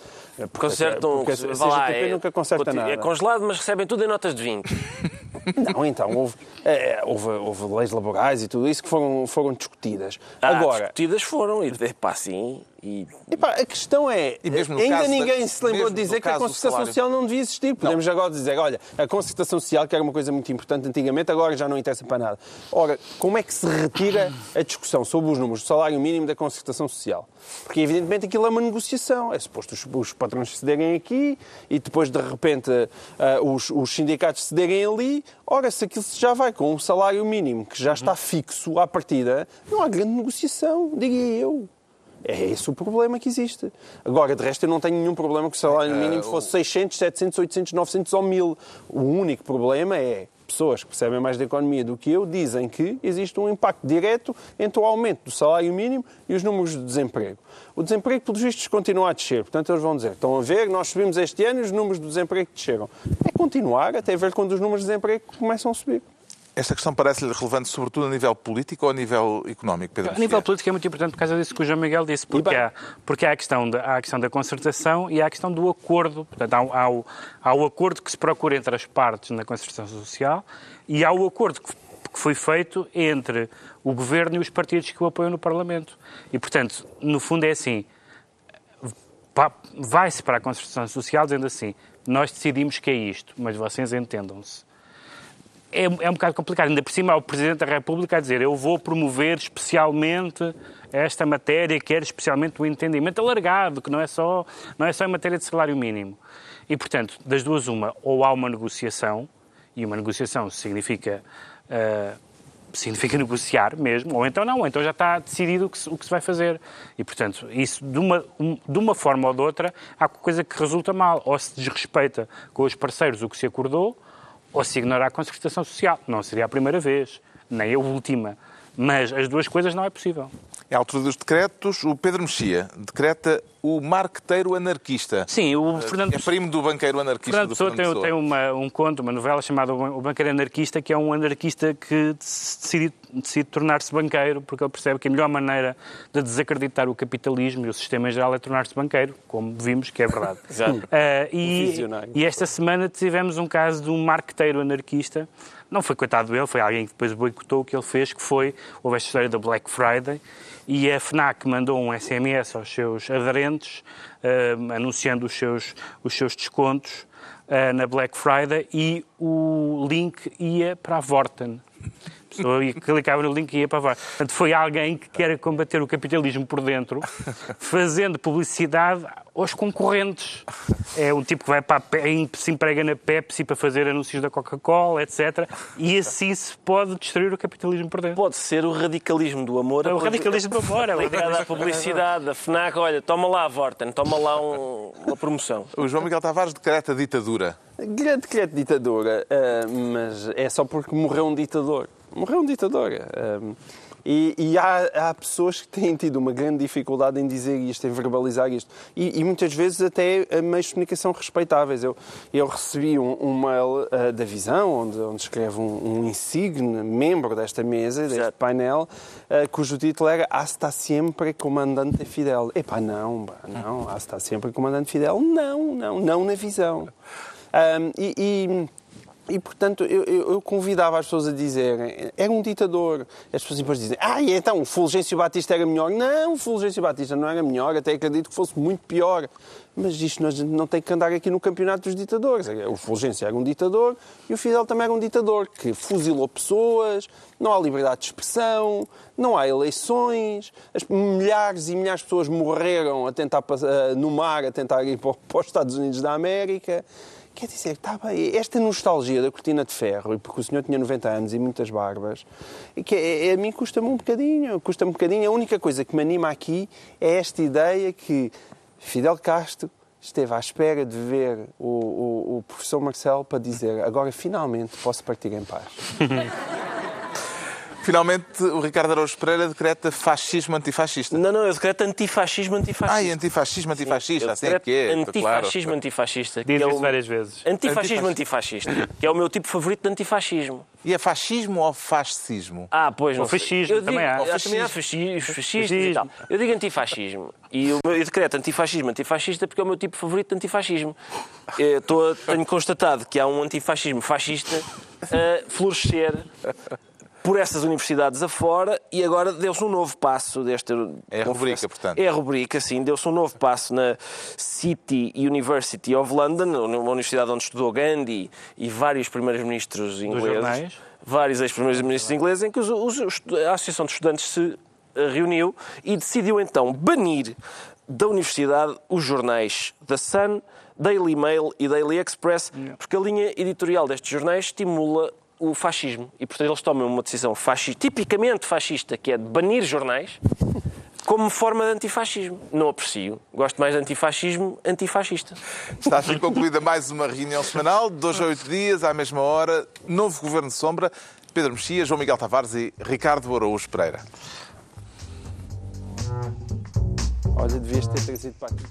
Porque- Consertam. Porque a vá lá, CGTP é, nunca conserta nada. É congelado, mas recebem tudo em notas de 20. Não, então, houve, é, houve, houve leis laborais e tudo isso que foram, foram discutidas. Ah, Agora, discutidas foram, e pá, sim. E Epá, a questão é, E ainda caso da- ninguém se lembrou de dizer que a concertação salário. social não devia existir. Podemos agora dizer, olha, a concertação social, que era uma coisa muito importante antigamente, agora já não interessa para nada. Ora, como é que se retira a discussão sobre os números do salário mínimo da concertação social? Porque, evidentemente, aquilo é uma negociação. É suposto os, os patrões cederem aqui e depois, de repente, ah, os, os sindicatos cederem ali. Ora, se aquilo já vai com um salário mínimo que já está fixo à partida, não há grande negociação, diria eu. É esse o problema que existe. Agora, de resto, eu não tenho nenhum problema que o salário mínimo fosse 600, 700, 800, 900 ou 1000. O único problema é pessoas que percebem mais da economia do que eu dizem que existe um impacto direto entre o aumento do salário mínimo e os números de desemprego. O desemprego, pelos vistos, continua a descer. Portanto, eles vão dizer, estão a ver, nós subimos este ano e os números do desemprego desceram. É continuar até ver quando os números de desemprego começam a subir. Esta questão parece-lhe relevante, sobretudo a nível político ou a nível económico, Pedro A nível político é muito importante por causa disso que o João Miguel disse, porque, há, porque há, a questão da, há a questão da concertação e há a questão do acordo. Portanto, há, o- há, o, há o acordo que se procura entre as partes na concertação social e há o acordo que, que foi feito entre o Governo e os partidos que o apoiam no Parlamento. E, portanto, no fundo é assim, va- vai-se para a concertação social dizendo assim, nós decidimos que é isto, mas vocês entendam-se é, é um bocado complicado. Ainda por cima, o Presidente da República a dizer eu vou promover especialmente esta matéria, quer especialmente o entendimento alargado, que não é, só, não é só em matéria de salário mínimo. E, portanto, das duas, uma, ou há uma negociação, e uma negociação significa, ah, significa negociar mesmo, ou então não, ou então já está decidido o que se, o que se vai fazer. E, portanto, isso, de uma, um- de uma forma ou de outra, há coisa que resulta mal. Ou se desrespeita com os parceiros o que se acordou, ou se ignora a concertação social. Não seria a primeira vez, nem a última. Mas as duas coisas não é possível. É a altura dos decretos. O Pedro Mexia decreta o marqueteiro anarquista. Sim, o Fernando É primo do banqueiro anarquista Fernando do Pessoa Fernando tem, Pessoa. tem uma- um conto, uma novela chamada O Banqueiro Anarquista, que é um anarquista que decide, decide tornar-se banqueiro porque ele percebe que a melhor maneira de desacreditar o capitalismo e o sistema em geral é tornar-se banqueiro, como vimos que é verdade. Exato. Ah, e, e esta semana tivemos um caso de um marqueteiro anarquista. Não foi coitado dele, foi alguém que depois boicotou o que ele fez, que foi, houve esta história da Black Friday, e a FNAC mandou um SMS aos seus aderentes, ah, anunciando os seus, os seus descontos ah, na Black Friday, e o link ia para a Vorten. A pessoa ia- clicava no link e ia para a Vorten. Portanto, foi alguém que quer combater o capitalismo por dentro, fazendo publicidade aos concorrentes. É um tipo que vai para a se emprega na Pepsi para fazer anúncios da Coca-Cola, etc. E assim se pode destruir o capitalismo por dentro. Pode ser o radicalismo do amor. É o radicalismo do amor. É o Ligado à publicidade, da FNAC. Olha, toma lá a Vorten, toma lá um- uma promoção. O João Miguel Tavares decreta ditadura. Grande decreto de ditadura, ah, mas é só porque morreu um ditador. Morreu um ditador. ah, e e há, há pessoas que têm tido uma grande dificuldade em dizer isto, em verbalizar isto. E, e muitas vezes até a meios de comunicação respeitáveis. Eu, eu recebi um, um mail ah, da Visão, onde, onde escreve um, um insigne membro desta mesa, deste Exato. painel, ah, cujo título era Hasta sempre comandante Fidel. Epá, não, não, hasta sempre comandante Fidel. Não, não, não na Visão. Ahm, e, e- e, portanto, eu, eu- convidava as pessoas a dizerem era um ditador. As pessoas depois dizem ah, então o Fulgêncio Batista era melhor. Não, o Fulgêncio Batista não era melhor, até acredito que fosse muito pior. Mas isto nós não tem que andar aqui no campeonato dos ditadores. O Fulgêncio era um ditador e o Fidel também era um ditador que fuzilou pessoas, não há liberdade de expressão, não há eleições, as milhares e milhares de pessoas morreram a tentar, a- no mar a tentar ir para os Estados Unidos da América. Quer dizer, está bem, esta nostalgia da cortina de ferro, e porque o senhor tinha 90 anos e muitas barbas, que é- é- a mim custa-me um bocadinho, custa-me um bocadinho. A única coisa que me anima aqui é esta ideia que Fidel Castro esteve à espera de ver o, o- o professor Marcelo para dizer agora finalmente posso partir em paz. Finalmente, o Ricardo Araújo Pereira decreta fascismo antifascista. Não, não, eu decreto antifascismo antifascista. Ai, antifascismo antifascista, Eu assim é decreto que é. Antifascismo antifascista. que Diz é isso o- várias vezes. Antifascismo antifascista, que é o meu tipo favorito de antifascismo. E é fascismo ou fascismo? Ah, pois, não Ou sei. fascismo, eu digo, também há. ah, também há fasci- fascistas e Fascismo. tal. Eu digo antifascismo. E o meu- eu decreto antifascismo antifascista porque é o meu tipo favorito de antifascismo. Eu estou a- tenho constatado que há um antifascismo fascista a florescer por essas universidades afora e agora deu-se um novo passo deste... É a rubrica, portanto. É a rubrica, sim. Deu-se um novo passo na City University of London, uma universidade onde estudou Gandhi e vários primeiros-ministros ingleses. jornais. Vários ex-primeiros-ministros ingleses, em que os- os- os- a Associação de Estudantes se eh, reuniu e decidiu então banir da universidade os jornais The Sun, Daily Mail e Daily Express, porque a linha editorial destes jornais estimula o fascismo. E, portanto, eles tomam uma decisão fascista, tipicamente fascista, que é de banir jornais, como forma de antifascismo. Não aprecio. Gosto mais de antifascismo antifascista. Está assim concluída mais uma reunião semanal, de dois a oito dias, à mesma hora. Novo Governo de Sombra, Pedro Mexia, João Miguel Tavares e Ricardo Araújo Pereira. Olha, devias ter trazido para aqui.